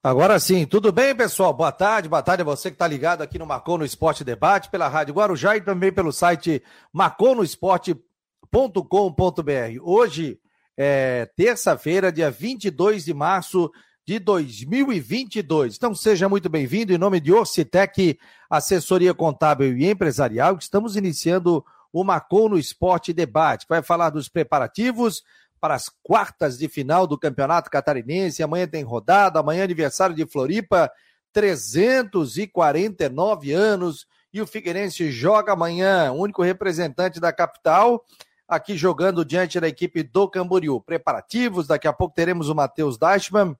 Agora sim, tudo bem, pessoal? Boa tarde, boa tarde a você que está ligado aqui no Marcou no Esporte Debate, pela Rádio Guarujá e também pelo site marconosport.com.br. Hoje é terça-feira, dia 22 de março de 2022. Então seja muito bem-vindo em nome de Orcitec, assessoria contábil e empresarial. Estamos iniciando o Marcou no Esporte Debate. Vai falar dos preparativos para as quartas de final do Campeonato Catarinense. Amanhã tem rodada, amanhã é aniversário de Floripa, 349 anos. E o Figueirense joga amanhã, único representante da capital, aqui jogando diante da equipe do Camboriú. Preparativos, daqui a pouco teremos o Matheus Deichmann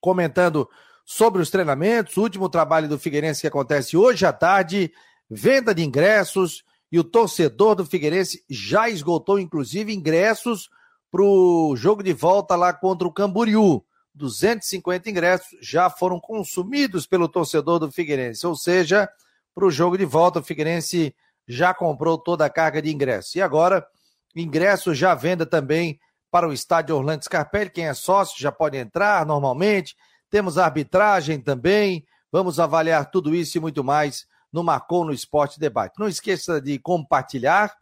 comentando sobre os treinamentos, o último trabalho do Figueirense que acontece hoje à tarde, venda de ingressos, e o torcedor do Figueirense já esgotou, inclusive, ingressos para o jogo de volta lá contra o Camboriú. 250 ingressos já foram consumidos pelo torcedor do Figueirense, ou seja, para o jogo de volta, o Figueirense já comprou toda a carga de ingressos. E agora, ingressos já venda também para o estádio Orlando Scarpelli. Quem é sócio já pode entrar normalmente. Temos arbitragem também. Vamos avaliar tudo isso e muito mais no Marcou no Esporte Debate. Não esqueça de compartilhar,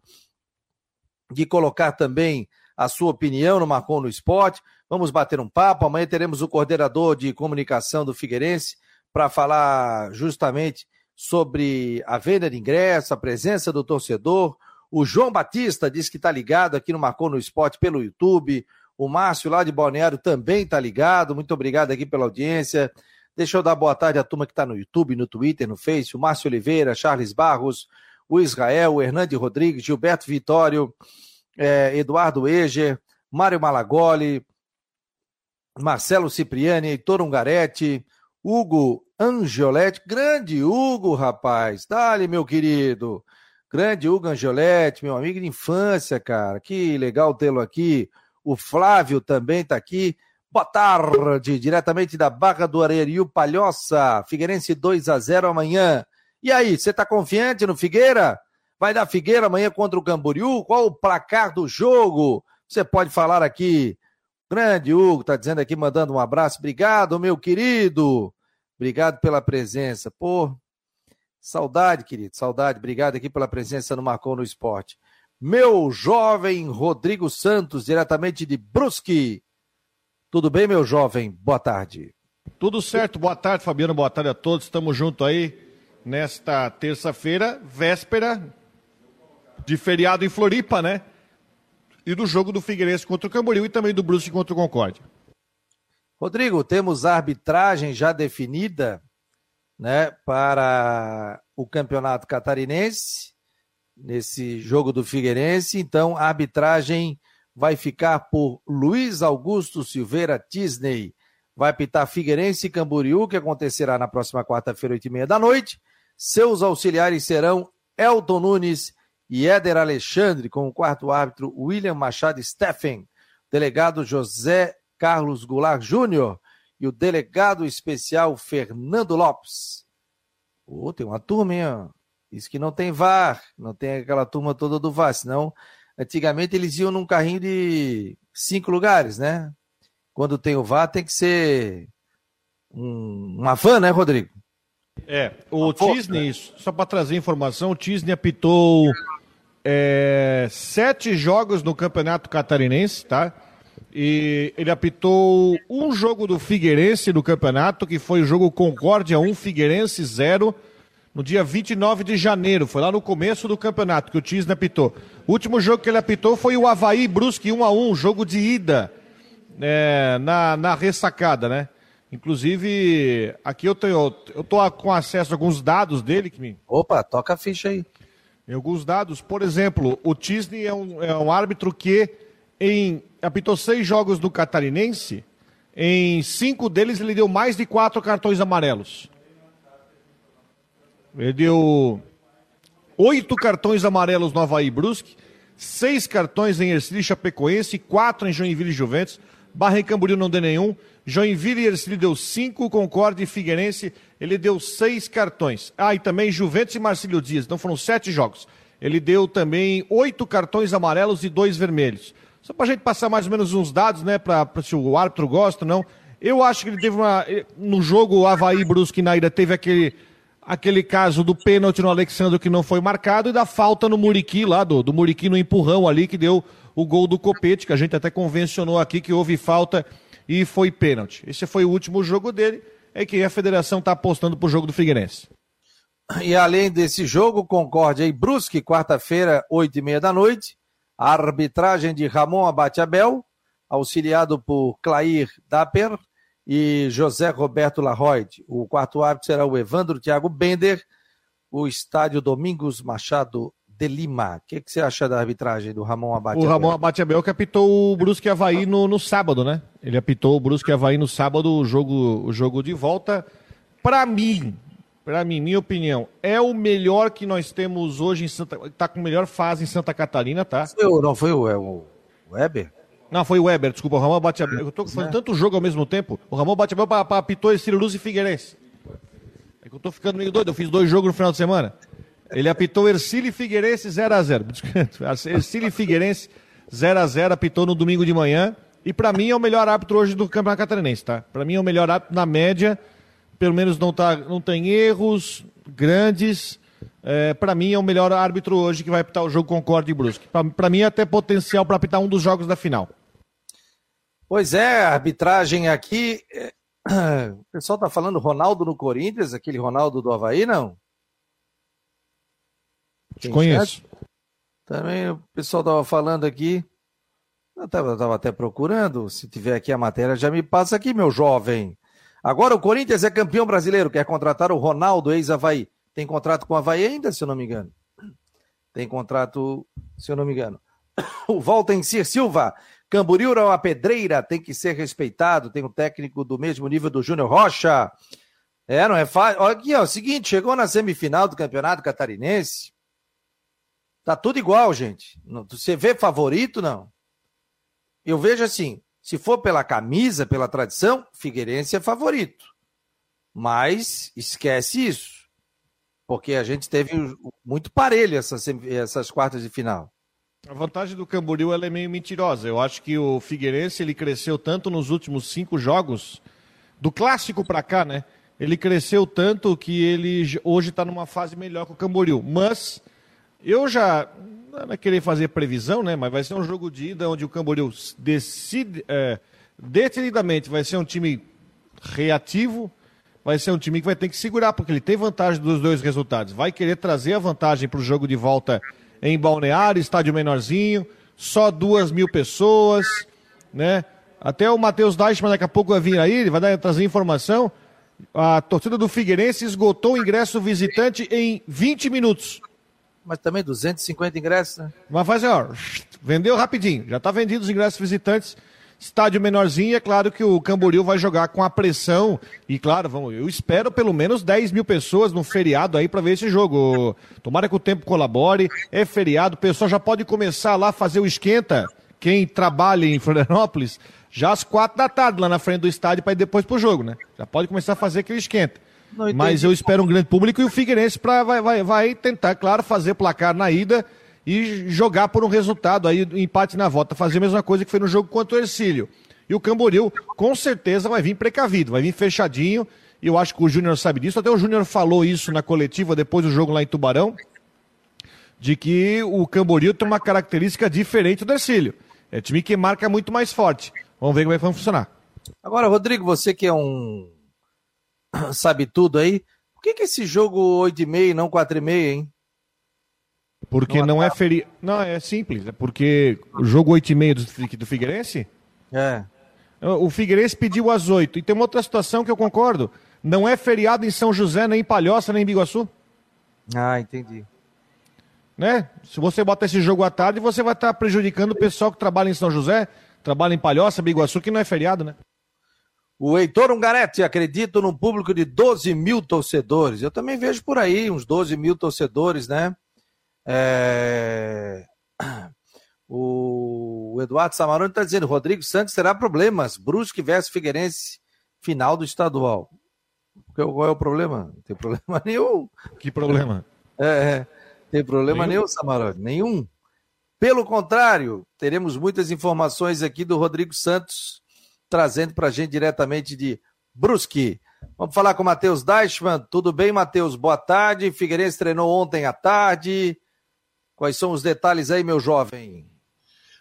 de colocar também a sua opinião no Marcou no Esporte. Vamos bater um papo. Amanhã teremos o coordenador de comunicação do Figueirense para falar justamente sobre a venda de ingressos, a presença do torcedor. O João Batista diz que está ligado aqui no Marcou no Esporte pelo YouTube. O Márcio lá de Balneário também está ligado. Muito obrigado aqui pela audiência. Deixa eu dar boa tarde à turma que está no YouTube, no Twitter, no Face. O Márcio Oliveira, Charles Barros, o Israel, o Hernande Rodrigues, Gilberto Vitório, é, Eduardo Eger, Mário Malagoli, Marcelo Cipriani, Heitor Ungaretti, Hugo Angioletti, grande Hugo, rapaz, dale, meu querido, grande Hugo Angioletti, meu amigo de infância, cara, que legal tê-lo aqui, o Flávio também está aqui, boa tarde, diretamente da Barra do Areirio Palhoça, Figueirense 2 a 0 amanhã, e aí, você está confiante no Figueira? Vai dar Figueira amanhã contra o Camboriú? Qual o placar do jogo? Você pode falar aqui. Grande Hugo, tá dizendo aqui, mandando um abraço. Obrigado, meu querido. Obrigado pela presença. Pô, saudade, querido, saudade. Obrigado aqui pela presença no Marcou no Esporte. Meu jovem Rodrigo Santos, diretamente de Brusque. Tudo bem, meu jovem? Boa tarde. Tudo certo, boa tarde, Fabiano. Boa tarde a todos. Estamos juntos aí nesta terça-feira, véspera de feriado em Floripa, né? E do jogo do Figueirense contra o Camboriú e também do Brusque contra o Concórdia. Rodrigo, temos a arbitragem já definida, né, para o Campeonato Catarinense nesse jogo do Figueirense. Então, a arbitragem vai ficar por Luiz Augusto Silveira Tisney. Vai pitar Figueirense e Camboriú, que acontecerá na próxima quarta-feira, oito e meia da noite. Seus auxiliares serão Elton Nunes e Éder Alexandre, com o quarto árbitro William Machado Steffen, delegado José Carlos Goulart Júnior e o delegado especial Fernando Lopes. Oh, tem uma turma, hein? Isso que não tem VAR, não tem aquela turma toda do VAR, senão antigamente eles iam num carrinho de cinco lugares, né? Quando tem o VAR tem que ser um, uma van, né, Rodrigo? É, o Tisney, só para trazer informação, o Tisney apitou é, sete jogos no Campeonato Catarinense, tá? E ele apitou um jogo do Figueirense no campeonato, que foi o jogo Concórdia 1, Figueirense 0, no dia 29 de janeiro. Foi lá no começo do campeonato que o Tisne apitou. O último jogo que ele apitou foi o Havaí Brusque 1 a 1 jogo de ida é, na, na ressacada, né? Inclusive, aqui eu, tenho, eu tô com acesso a alguns dados dele que me. Opa, toca a ficha aí. Em alguns dados, por exemplo, o Tisney é um, é um árbitro que em, apitou seis jogos do Catarinense, em cinco deles ele deu mais de quatro cartões amarelos. Ele deu oito cartões amarelos no Havaí Brusque, seis cartões em Ercílio Chapecoense, quatro em Joinville e Juventus, Barra e Camboriú não deu nenhum, Joinville e Ercílio deu cinco, Concorde e Figueirense ele deu seis cartões. Ah, e também Juventus e Marcílio Dias, então foram sete jogos. Ele deu também oito cartões amarelos e dois vermelhos. Só para a gente passar mais ou menos uns dados, né, para se o árbitro gosta ou não. Eu acho que ele teve uma. No jogo Havaí Brusque na ida teve aquele, aquele caso do pênalti no Alexandre que não foi marcado e da falta no Muriqui lá, do, do Muriqui no empurrão ali que deu o gol do Copete, que a gente até convencionou aqui que houve falta e foi pênalti. Esse foi o último jogo dele, é que a federação está apostando para o jogo do Figueirense. E além desse jogo, Concórdia e Brusque, quarta-feira, oito e meia da noite, a arbitragem de Ramon Abate Abel, auxiliado por Clair Dapper, e José Roberto Larroide. O quarto árbitro será o Evandro Thiago Bender, o estádio Domingos Machado de Lima. O que, que, você acha da arbitragem do Ramon Abate O Ramon Abate Abel que apitou o Brusque Havaí no, no sábado, né? Ele apitou o Brusque Havaí no sábado, o jogo, o jogo de volta. Para mim, para mim, minha opinião, é o melhor que nós temos hoje em Santa... Tá com melhor fase em Santa Catarina, tá? Não foi o, é o Weber? Não, foi o Weber, desculpa, o Ramon bate abel. Eu tô fazendo é. tanto jogo ao mesmo tempo. O Ramon bate abel para apitou esse Luz e Figueirense. É que eu tô ficando meio doido, eu fiz dois jogos no final de semana. Ele apitou Ercílio Figueirense 0x0. Ercílio Figueirense 0x0, apitou no domingo de manhã. E para mim é o melhor árbitro hoje do Campeonato Catarinense, tá? Para mim é o melhor árbitro na média. Pelo menos não, tá, não tem erros grandes. É, para mim é o melhor árbitro hoje que vai apitar o jogo Concorde e Brusque. Para mim é até potencial para apitar um dos jogos da final. Pois é, a arbitragem aqui. É, o pessoal tá falando Ronaldo no Corinthians, aquele Ronaldo do Havaí, não? Te conheço. Também o pessoal tava falando aqui. Eu tava, tava até procurando. Se tiver aqui a matéria, já me passa aqui, meu jovem. Agora o Corinthians é campeão brasileiro, quer contratar o Ronaldo, ex-Havaí. Tem contrato com o Havaí ainda, se eu não me engano? Tem contrato, se eu não me engano. O Valtencir Silva Camboriú é uma pedreira, tem que ser respeitado. Tem um técnico do mesmo nível do Júnior Rocha. É, não é fácil. Olha aqui, ó, o seguinte, chegou na semifinal do Campeonato Catarinense. Tá tudo igual, gente. Você vê favorito, não? Eu vejo assim, se for pela camisa, pela tradição, Figueirense é favorito. Mas esquece isso. Porque a gente teve muito parelho essas, essas quartas de final. A vantagem do Camboriú é meio mentirosa. Eu acho que o Figueirense ele cresceu tanto nos últimos cinco jogos, do clássico para cá, né? Ele cresceu tanto que ele hoje está numa fase melhor que o Camboriú. Mas eu já não é querer fazer previsão, né? Mas vai ser um jogo de ida onde o Camboriú decide, é, decididamente vai ser um time reativo, vai ser um time que vai ter que segurar porque ele tem vantagem dos dois resultados. Vai querer trazer a vantagem para o jogo de volta em Balneário, estádio menorzinho, só duas mil pessoas, né? Até o Matheus Deichmann daqui a pouco vai vir aí, ele vai dar, trazer informação. A torcida do Figueirense esgotou o ingresso visitante em 20 minutos. Mas também 250 ingressos, né? Mas fazer, ó, vendeu rapidinho. Já está vendido os ingressos visitantes Estádio menorzinho, é claro que o Camboriú vai jogar com a pressão. E claro, vamos, eu espero pelo menos 10 mil pessoas no feriado aí para ver esse jogo. Tomara que o tempo colabore. É feriado, o pessoal já pode começar lá a fazer o esquenta. Quem trabalha em Florianópolis, já às quatro da tarde lá na frente do estádio para ir depois pro jogo, né? Já pode começar a fazer aquele esquenta. Mas eu espero um grande público e o Figueirense pra, vai, vai, vai tentar, claro, fazer placar na ida e jogar por um resultado aí, empate na volta, fazer a mesma coisa que foi no jogo contra o Ercílio. E o Camboriú, com certeza, vai vir precavido, vai vir fechadinho. E eu acho que o Júnior sabe disso. Até o Júnior falou isso na coletiva depois do jogo lá em Tubarão, de que o Camboriú tem uma característica diferente do Ercílio. É time que marca muito mais forte. Vamos ver como é que vai funcionar. Agora, Rodrigo, você que é um sabe tudo aí, por que, que esse jogo 8 e meio não 4 e meio, hein? Porque não, não é feriado. Não, é simples. É porque o jogo 8 e meio do, do Figueirense. É. O Figueirense pediu às 8. E tem uma outra situação que eu concordo. Não é feriado em São José, nem em Palhoça, nem em Biguaçu. Ah, entendi. Né? Se você bota esse jogo à tarde, você vai estar prejudicando o pessoal que trabalha em São José, trabalha em Palhoça, Biguaçu, que não é feriado, né? O Heitor Ungarete, acredito num público de 12 mil torcedores. Eu também vejo por aí uns 12 mil torcedores, né? É... O Eduardo Samarone está dizendo: Rodrigo Santos terá problemas. Brusque versus Figueirense, final do estadual. Qual é o problema? Não tem problema nenhum. Que problema? É, é. tem problema nenhum, nenhum Samarone? Nenhum. Pelo contrário, teremos muitas informações aqui do Rodrigo Santos, trazendo para a gente diretamente de Brusque. Vamos falar com o Matheus Deichmann. Tudo bem, Matheus? Boa tarde. Figueirense treinou ontem à tarde. Quais são os detalhes aí, meu jovem?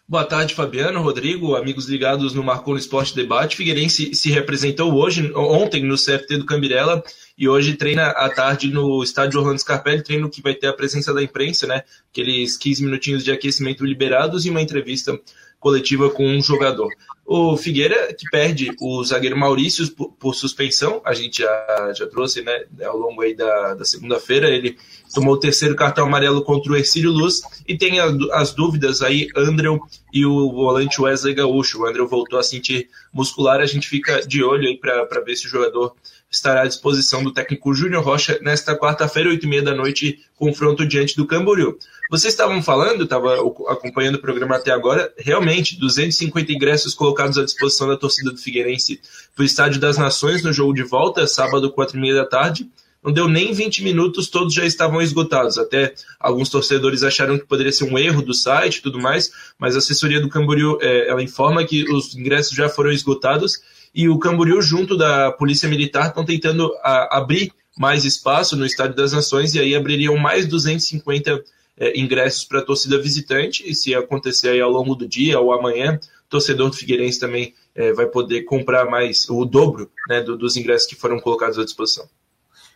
Boa tarde, Fabiano, Rodrigo, amigos ligados no Marcou no Esporte Debate. Figueirense se representou hoje, ontem no CFT do Cambirela e hoje treina à tarde no estádio Orlando Scarpelli, treino que vai ter a presença da imprensa, né? Aqueles 15 minutinhos de aquecimento liberados e uma entrevista coletiva com um jogador. O Figueira, que perde o zagueiro Maurício por, por suspensão, a gente já, já trouxe né, ao longo aí da, da segunda-feira, ele tomou o terceiro cartão amarelo contra o Ercílio Luz, e tem a, as dúvidas aí, Andrew e o volante Wesley Gaúcho. O Andrew voltou a sentir muscular, a gente fica de olho aí para ver se o jogador estará à disposição do técnico Júnior Rocha nesta quarta-feira, oito e meia da noite, confronto diante do Camboriú. Vocês estavam falando, estava acompanhando o programa até agora, realmente, 250 ingressos colocados à disposição da torcida do Figueirense para o Estádio das Nações no jogo de volta, sábado, quatro e meia da tarde. Não deu nem 20 minutos, todos já estavam esgotados. Até alguns torcedores acharam que poderia ser um erro do site e tudo mais, mas a assessoria do Camboriú é, ela informa que os ingressos já foram esgotados e o Camboriú, junto da Polícia Militar, estão tentando a, abrir mais espaço no Estádio das Nações e aí abririam mais 250 é, ingressos para a torcida visitante, e se acontecer aí ao longo do dia ou amanhã, o torcedor do Figueirense também é, vai poder comprar mais o dobro né, do, dos ingressos que foram colocados à disposição.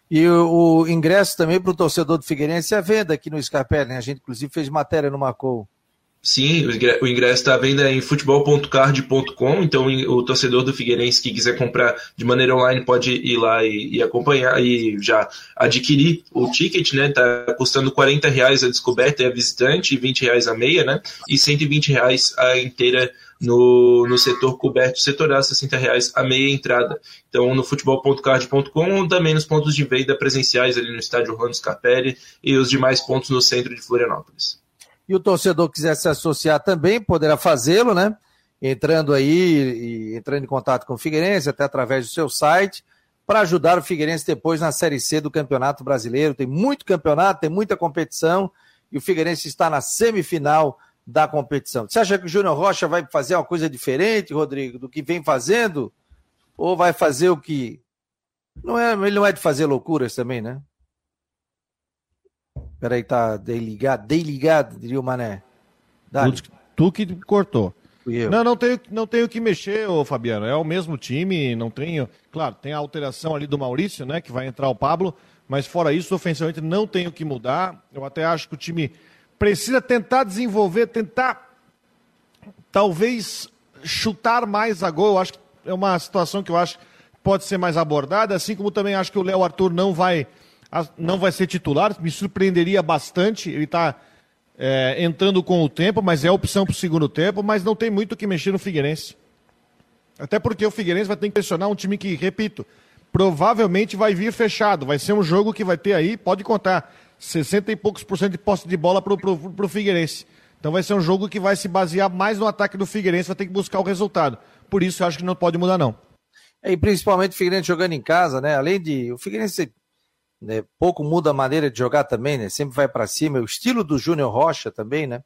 E o, o ingresso também para o torcedor do Figueirense é a venda aqui no Scarpelli, né? A gente inclusive fez matéria no Marcou. Sim, o ingresso está à venda em futebol.card.com, então o torcedor do Figueirense que quiser comprar de maneira online pode ir lá e, e acompanhar e já adquirir o ticket, né? Tá custando 40 reais a descoberta e a visitante, 20 reais a meia, né? E 120 reais a inteira no, no setor coberto setorial, 60 reais a meia entrada. Então, no futebol.card.com ou também nos pontos de venda presenciais ali no estádio Orlando Scarpelli e os demais pontos no centro de Florianópolis. E o torcedor quiser se associar também, poderá fazê-lo, né? Entrando aí e entrando em contato com o Figueirense, até através do seu site, para ajudar o Figueirense depois na Série C do Campeonato Brasileiro. Tem muito campeonato, tem muita competição e o Figueirense está na semifinal da competição. Você acha que o Júnior Rocha vai fazer uma coisa diferente, Rodrigo, do que vem fazendo? Ou vai fazer o que. Não é, ele não é de fazer loucuras também, né? Peraí, tá desligado, desligado, diria o Mané. Tu, tu, que cortou. Não, não tenho, não tenho que mexer, ô Fabiano. É o mesmo time, não tenho. Claro, tem a alteração ali do Maurício, né? Que vai entrar o Pablo. Mas fora isso, ofensivamente, não tenho que mudar. Eu até acho que o time precisa tentar desenvolver, tentar talvez chutar mais a gol. Eu acho que é uma situação que eu acho que pode ser mais abordada, assim como também acho que o Léo Arthur não vai não vai ser titular, me surpreenderia bastante. Ele está é, entrando com o tempo, mas é opção para o segundo tempo, mas não tem muito o que mexer no Figueirense. Até porque o Figueirense vai ter que pressionar um time que, repito, provavelmente vai vir fechado. Vai ser um jogo que vai ter aí, pode contar, 60 e poucos por cento de posse de bola para o Figueirense. Então vai ser um jogo que vai se basear mais no ataque do Figueirense, vai ter que buscar o resultado. Por isso eu acho que não pode mudar, não. É, e principalmente o Figueirense jogando em casa, né? Além de. O Figueirense né, pouco muda a maneira de jogar também, né? Sempre vai para cima. O estilo do Júnior Rocha também, né? O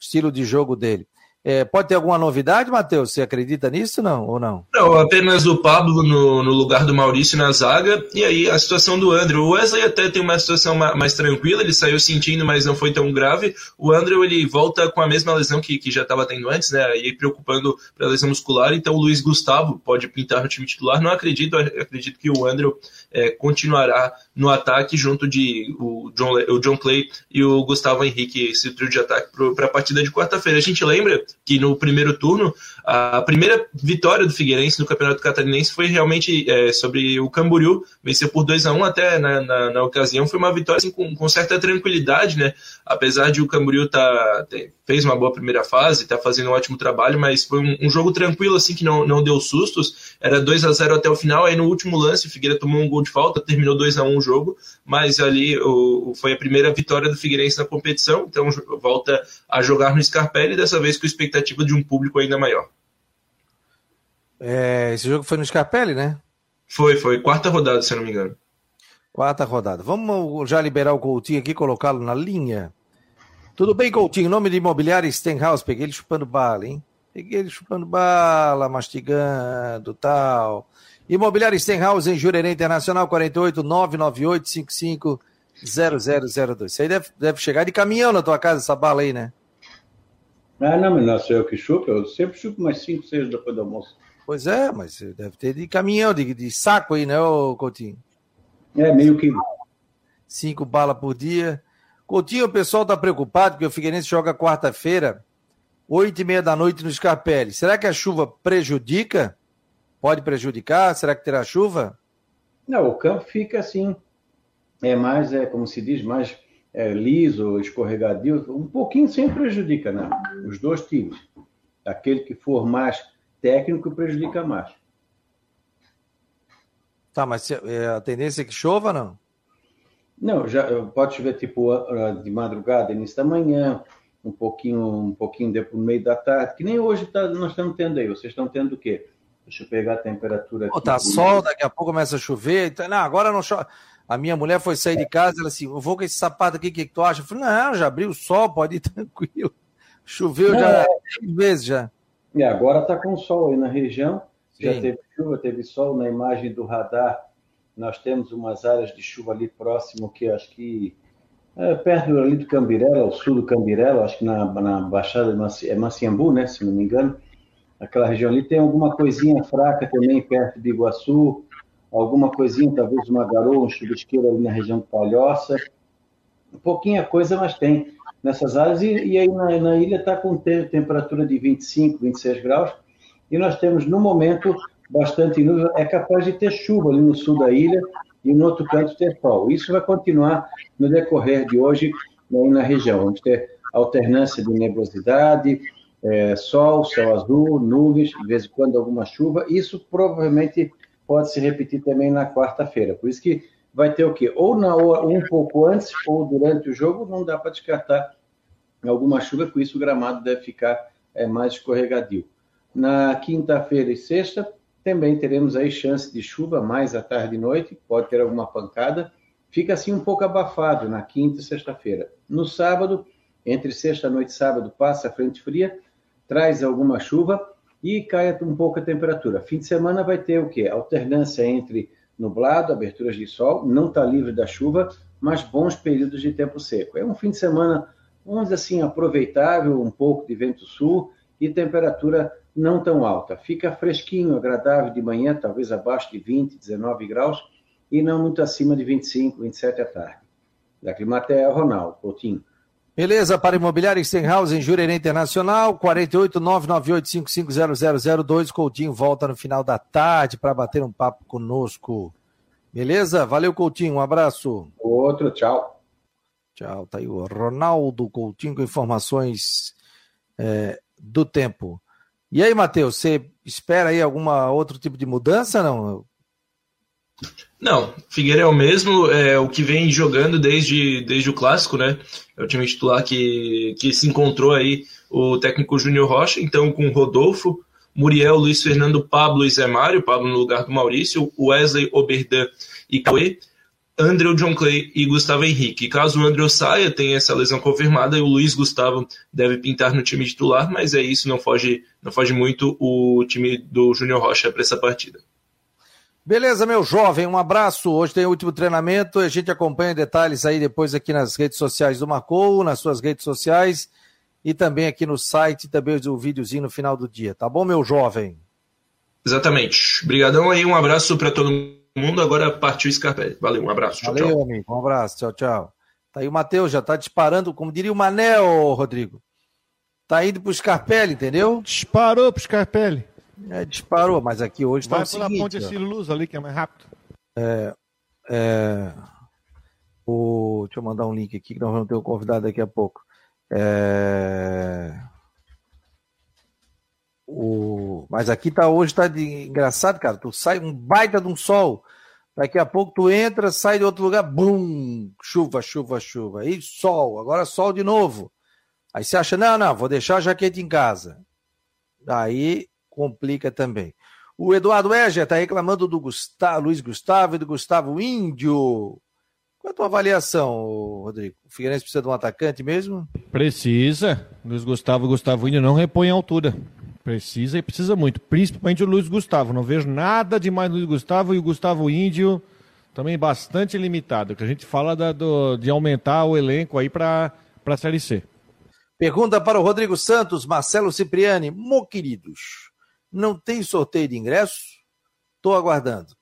estilo de jogo dele. É, pode ter alguma novidade, Matheus? Você acredita nisso não, ou não? Não, apenas o Pablo no, no, lugar do Maurício na zaga. E aí a situação do Andrew. O Wesley até tem uma situação mais, mais tranquila, ele saiu sentindo, mas não foi tão grave. O Andrew ele volta com a mesma lesão que, que já estava tendo antes, né? E preocupando para lesão muscular. Então o Luiz Gustavo pode pintar no time titular. Não acredito, acredito que o Andrew é, continuará no ataque junto de o John, o John Clay e o Gustavo Henrique, esse trio de ataque para a partida de quarta-feira. A gente lembra que no primeiro turno, a primeira vitória do Figueirense no Campeonato Catarinense foi realmente é, sobre o Camboriú, venceu por 2 a 1 até na, na, na, ocasião, foi uma vitória assim, com, com, certa tranquilidade, né? Apesar de o Camboriú tá, fez uma boa primeira fase, está fazendo um ótimo trabalho, mas foi um, um, jogo tranquilo, assim, que não, não deu sustos, era 2 a 0 até o final, aí no último lance o Figueira tomou um gol de falta, terminou 2 a 1 o jogo, mas ali o, foi a primeira vitória do Figueirense na competição, então volta a jogar no Scarpelli, dessa vez com expectativa de um público ainda maior. É, esse jogo foi no Scarpelli, né? Foi, foi. Quarta rodada, se eu não me engano. Quarta rodada. Vamos já liberar o Coutinho aqui, colocá-lo na linha. Tudo bem, Coutinho? Nome de imobiliário Stenhouse. Peguei ele chupando bala, hein? Peguei ele chupando bala, mastigando tal. Imobiliário Stenhouse em Jurerê Internacional, 48 998 55 0002. Isso aí deve, deve chegar de caminhão na tua casa, essa bala aí, né? Ah, não, mas não sou eu que chupo, eu sempre chupo mais 5, 6 depois do almoço. Pois é, mas deve ter de caminhão, de, de saco aí, né, ô Coutinho? É, meio que. Cinco balas por dia. Coutinho, o pessoal tá preocupado porque o Figueirense joga quarta-feira, oito e meia da noite no Scarpelli. Será que a chuva prejudica? Pode prejudicar? Será que terá chuva? Não, o campo fica assim. É mais, é, como se diz, mais é, liso, escorregadio. Um pouquinho sempre prejudica, né? Os dois times. Aquele que for mais técnico prejudica mais. Tá, mas é, a tendência é que chova, não? Não, já pode chover tipo de madrugada, início da manhã, um pouquinho, um pouquinho depois no meio da tarde, que nem hoje tá, nós estamos tendo aí. Vocês estão tendo o quê? Deixa eu pegar a temperatura aqui. Pô, tá sol, daqui a pouco começa a chover. Então, não, agora não chove. A minha mulher foi sair de casa, ela assim, eu vou com esse sapato aqui, o que, que tu acha? Eu falei, não, já abriu o sol, pode ir tranquilo. Choveu não, já é... vezes já. E agora está com sol aí na região. Sim. Já teve chuva, teve sol. Na imagem do radar, nós temos umas áreas de chuva ali próximo, que acho que é perto ali do Cambirela, ao sul do Cambirela, acho que na, na Baixada de é Maciambu, né, se não me engano. Aquela região ali tem alguma coisinha fraca também perto de Iguaçu, alguma coisinha, talvez uma garoa, um chubisqueiro ali na região de Palhoça. Pouquinha coisa, mas tem nessas áreas, e, e aí na, na ilha está com te, temperatura de 25, 26 graus, e nós temos no momento bastante nuvem, é capaz de ter chuva ali no sul da ilha e no outro canto ter sol. Isso vai continuar no decorrer de hoje aí na região. Vamos ter alternância de nebulosidade, é, sol, céu azul, nuvens, de vez em quando alguma chuva. Isso provavelmente pode se repetir também na quarta-feira. Por isso que vai ter o quê? Ou na hora, um pouco antes ou durante o jogo, não dá para descartar alguma chuva, com isso o gramado deve ficar é, mais escorregadio. Na quinta-feira e sexta, também teremos aí chance de chuva mais à tarde e noite, pode ter alguma pancada. Fica assim um pouco abafado na quinta e sexta-feira. No sábado, entre sexta-noite e sábado, passa a frente fria, traz alguma chuva e cai um pouco a temperatura. Fim de semana vai ter o quê? Alternância entre nublado, aberturas de sol, não está livre da chuva, mas bons períodos de tempo seco. É um fim de semana, vamos dizer assim, aproveitável, um pouco de vento sul e temperatura não tão alta. Fica fresquinho, agradável de manhã, talvez abaixo de 20, 19 graus, e não muito acima de 25, 27 à tarde. Da Climatea, Ronaldo Coutinho. Beleza, para Imobiliário Stenhouse em Jurerê Internacional, 48998550002. Coutinho volta no final da tarde para bater um papo conosco. Beleza? Valeu, Coutinho. Um abraço. Outro, tchau. Tchau. Tá aí o Ronaldo Coutinho com informações é, do tempo. E aí, Matheus, você espera aí alguma outro tipo de mudança, não? Não, Figueira é o mesmo, é o que vem jogando desde, desde o clássico, né? É o time titular que, que se encontrou aí o técnico Júnior Rocha, então com Rodolfo, Muriel, Luiz Fernando, Pablo e Zé Mário, Pablo no lugar do Maurício, Wesley, Oberdan e Cauê, André, John Clay e Gustavo Henrique. Caso o André saia, tem essa lesão confirmada, e o Luiz Gustavo deve pintar no time titular, mas é isso, não foge, não foge muito o time do Júnior Rocha para essa partida. Beleza, meu jovem, um abraço. Hoje tem o último treinamento. A gente acompanha detalhes aí depois aqui nas redes sociais do Marcou, nas suas redes sociais e também aqui no site, também o videozinho no final do dia. Tá bom, meu jovem? Exatamente. Obrigadão aí, um abraço para todo mundo. Agora partiu o Scarpelli. Valeu, um abraço. Tchau, Valeu, tchau. amigo. Um abraço. Tchau, tchau. Tá aí o Matheus, já tá disparando, como diria o Manel, Rodrigo. Tá indo pro Scarpelli, entendeu? Disparou pro Scarpelli. É, disparou, mas aqui hoje está o seguinte... Vai ponte esse luz ali, que é mais rápido. É, é, o, deixa eu mandar um link aqui, que nós vamos ter um convidado daqui a pouco. É, o, mas aqui tá hoje tá de, engraçado, cara. Tu sai um baita de um sol. Daqui a pouco tu entra, sai de outro lugar, bum, chuva, chuva, chuva. Aí sol, agora sol de novo. Aí você acha, não, não, vou deixar a jaqueta em casa. Aí complica também. O Eduardo Eger está reclamando do Gustavo, Luiz Gustavo e do Gustavo Índio. Qual é a tua avaliação, Rodrigo? O Figueirense precisa de um atacante mesmo? Precisa. Luiz Gustavo e Gustavo Índio não repõem a altura. Precisa e precisa muito, principalmente o Luiz Gustavo. Não vejo nada demais no Luiz Gustavo e o Gustavo Índio também bastante limitado. Que a gente fala da, do, de aumentar o elenco aí para a Série C. Pergunta para o Rodrigo Santos, Marcelo Cipriani. Mo queridos, não tem sorteio de ingressos? Estou aguardando.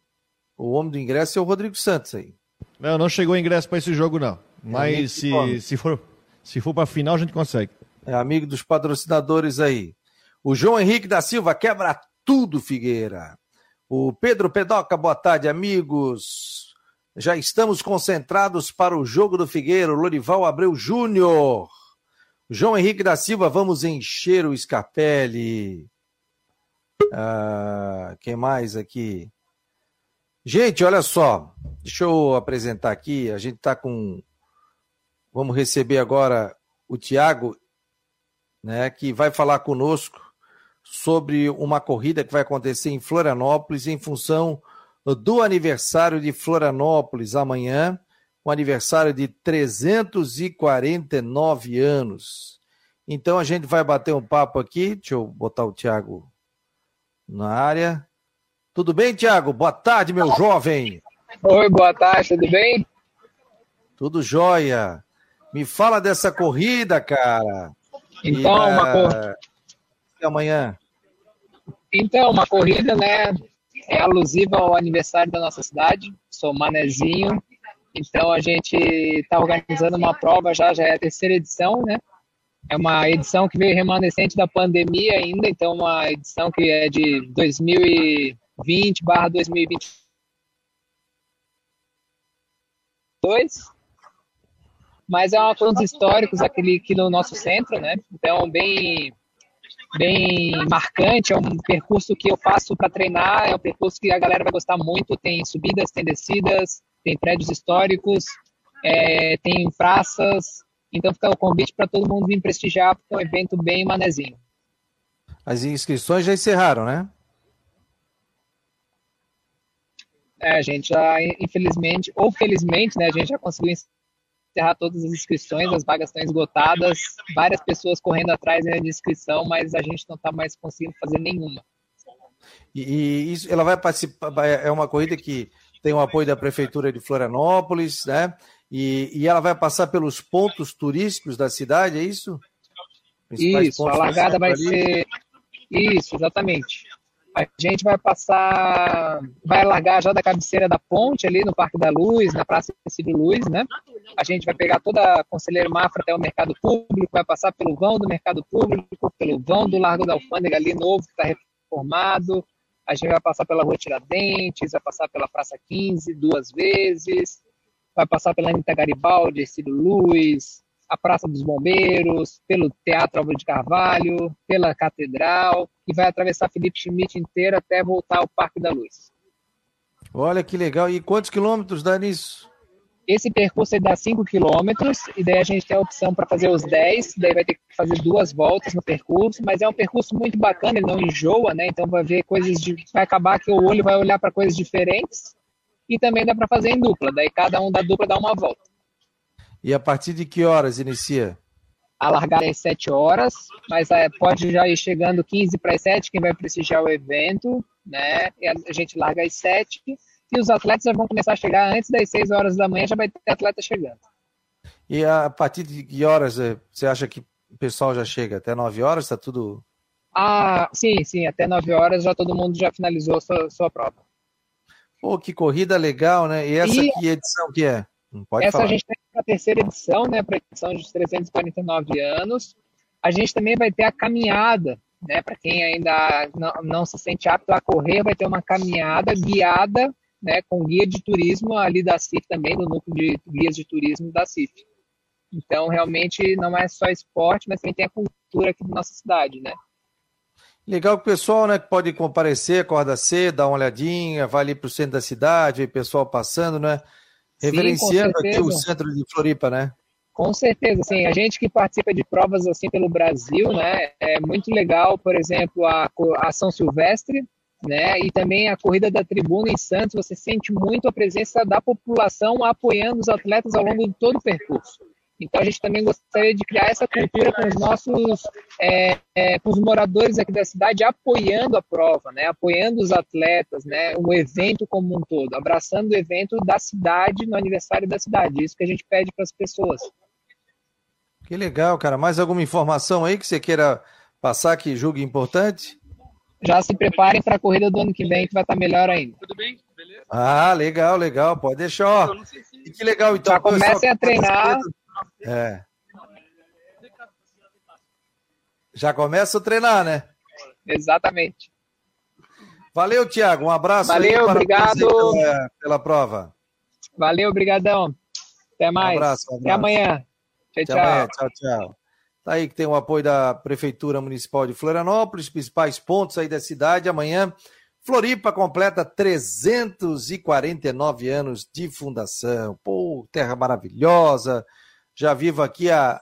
O homem do ingresso é o Rodrigo Santos aí. Não, não chegou ingresso para esse jogo, não. Mas se, se for, se for para a final, a gente consegue. É amigo dos patrocinadores aí. O João Henrique da Silva quebra tudo, Figueira. O Pedro Pedoca, boa tarde, amigos. Já estamos concentrados para o jogo do Figueiro. Lorival Abreu Júnior. João Henrique da Silva, vamos encher o Scarpelli. Ah, quem mais aqui? Gente, olha só. Deixa eu apresentar aqui. A gente está com. Vamos receber agora o Tiago, né, que vai falar conosco sobre uma corrida que vai acontecer em Florianópolis em função do aniversário de Florianópolis amanhã um aniversário de 349 anos. Então a gente vai bater um papo aqui. Deixa eu botar o Tiago na área. Tudo bem, Tiago? Boa tarde, meu jovem. Oi, boa tarde, tudo bem? Tudo jóia. Me fala dessa corrida, cara. Então, uma corrida. amanhã. Então, uma corrida, né? É alusiva ao aniversário da nossa cidade. Sou manezinho, então a gente está organizando uma prova já, já é a terceira edição, né? É uma edição que veio remanescente da pandemia ainda, então uma edição que é de 2020 barra 2022. Mas é uma coisa históricos aquele aqui no nosso centro, né? Então bem bem marcante, é um percurso que eu faço para treinar, é um percurso que a galera vai gostar muito, tem subidas, tem descidas, tem prédios históricos, é, tem praças. Então fica o convite para todo mundo vir prestigiar, porque é um evento bem manezinho. As inscrições já encerraram, né? É, a gente já, infelizmente, ou felizmente, né, a gente já conseguiu encerrar todas as inscrições, as vagas estão esgotadas, várias pessoas correndo atrás né, de inscrição, mas a gente não está mais conseguindo fazer nenhuma. E, e, isso, ela vai participar, é uma corrida que tem o apoio da Prefeitura de Florianópolis, né? E, e ela vai passar pelos pontos turísticos da cidade, é isso? Isso, a largada vai ali. ser. Isso, exatamente. A gente vai passar, vai largar já da cabeceira da ponte ali no Parque da Luz, na Praça Cecílio Luz, né? A gente vai pegar toda a Conselheiro Mafra até o Mercado Público, vai passar pelo vão do Mercado Público, pelo vão do Largo da Alfândega ali novo, que está reformado, a gente vai passar pela Rua Tiradentes, vai passar pela Praça 15 duas vezes, vai passar pela Anitta Garibaldi, Cílio Luz, a Praça dos Bombeiros, pelo Teatro Álvaro de Carvalho, pela Catedral, e vai atravessar Felipe Schmidt inteiro até voltar ao Parque da Luz. Olha que legal. E quantos quilômetros dá nisso? Esse percurso dá 5 quilômetros, e daí a gente tem a opção para fazer os 10, daí vai ter que fazer duas voltas no percurso, mas é um percurso muito bacana, ele não enjoa, né? Então vai ver coisas de. Vai acabar que o olho vai olhar para coisas diferentes, e também dá para fazer em dupla, daí cada um da dupla dá uma volta. E a partir de que horas inicia? A largada é às 7 horas, mas é, pode já ir chegando 15 para as 7, quem vai prestigiar o evento, né? E a gente larga às 7 e os atletas já vão começar a chegar antes das 6 horas da manhã, já vai ter atleta chegando. E a partir de que horas eh, você acha que o pessoal já chega? Até 9 horas? Está tudo. Ah, sim, sim, até 9 horas já todo mundo já finalizou sua, sua prova. Pô, que corrida legal, né? E essa e... que edição que é? pode essa falar. a gente tem para a terceira edição, né? Para a edição de 349 anos. A gente também vai ter a caminhada, né? Para quem ainda não, não se sente apto a correr, vai ter uma caminhada guiada né, com guia de turismo ali da CIF também, no núcleo de guias de turismo da CIF. Então, realmente, não é só esporte, mas também tem a cultura aqui da nossa cidade, né? Legal que o pessoal né, pode comparecer, acorda cedo, dá uma olhadinha, vai ali para o centro da cidade, o pessoal passando, né? Reverenciando Sim, aqui o centro de Floripa, né? Com certeza, sim. A gente que participa de provas assim pelo Brasil, né? É muito legal, por exemplo, a, a São Silvestre, né? E também a corrida da tribuna em Santos, você sente muito a presença da população apoiando os atletas ao longo de todo o percurso. Então a gente também gostaria de criar essa cultura com os nossos, é, é, com os moradores aqui da cidade, apoiando a prova, né? apoiando os atletas, né? o evento como um todo, abraçando o evento da cidade no aniversário da cidade. Isso que a gente pede para as pessoas. Que legal, cara. Mais alguma informação aí que você queira passar que julgue importante? Já se preparem para a corrida do ano que vem, que vai estar melhor ainda. Tudo bem? Beleza? Ah, legal, legal. Pode deixar. Ó. Que legal, então. Já comecem a treinar. É. Já começa a treinar, né? Exatamente. Valeu, Tiago. Um abraço. Valeu, obrigado. Pela, pela, prova. Valeu, obrigadão. Até mais. Um abraço, um abraço. Até amanhã. Tchau, tchau. Amanhã. Tchau, tchau. Tá aí que tem o apoio da Prefeitura Municipal de Florianópolis, principais pontos aí da cidade. Amanhã, Floripa completa 349 anos de fundação. Pô, terra maravilhosa já vivo aqui há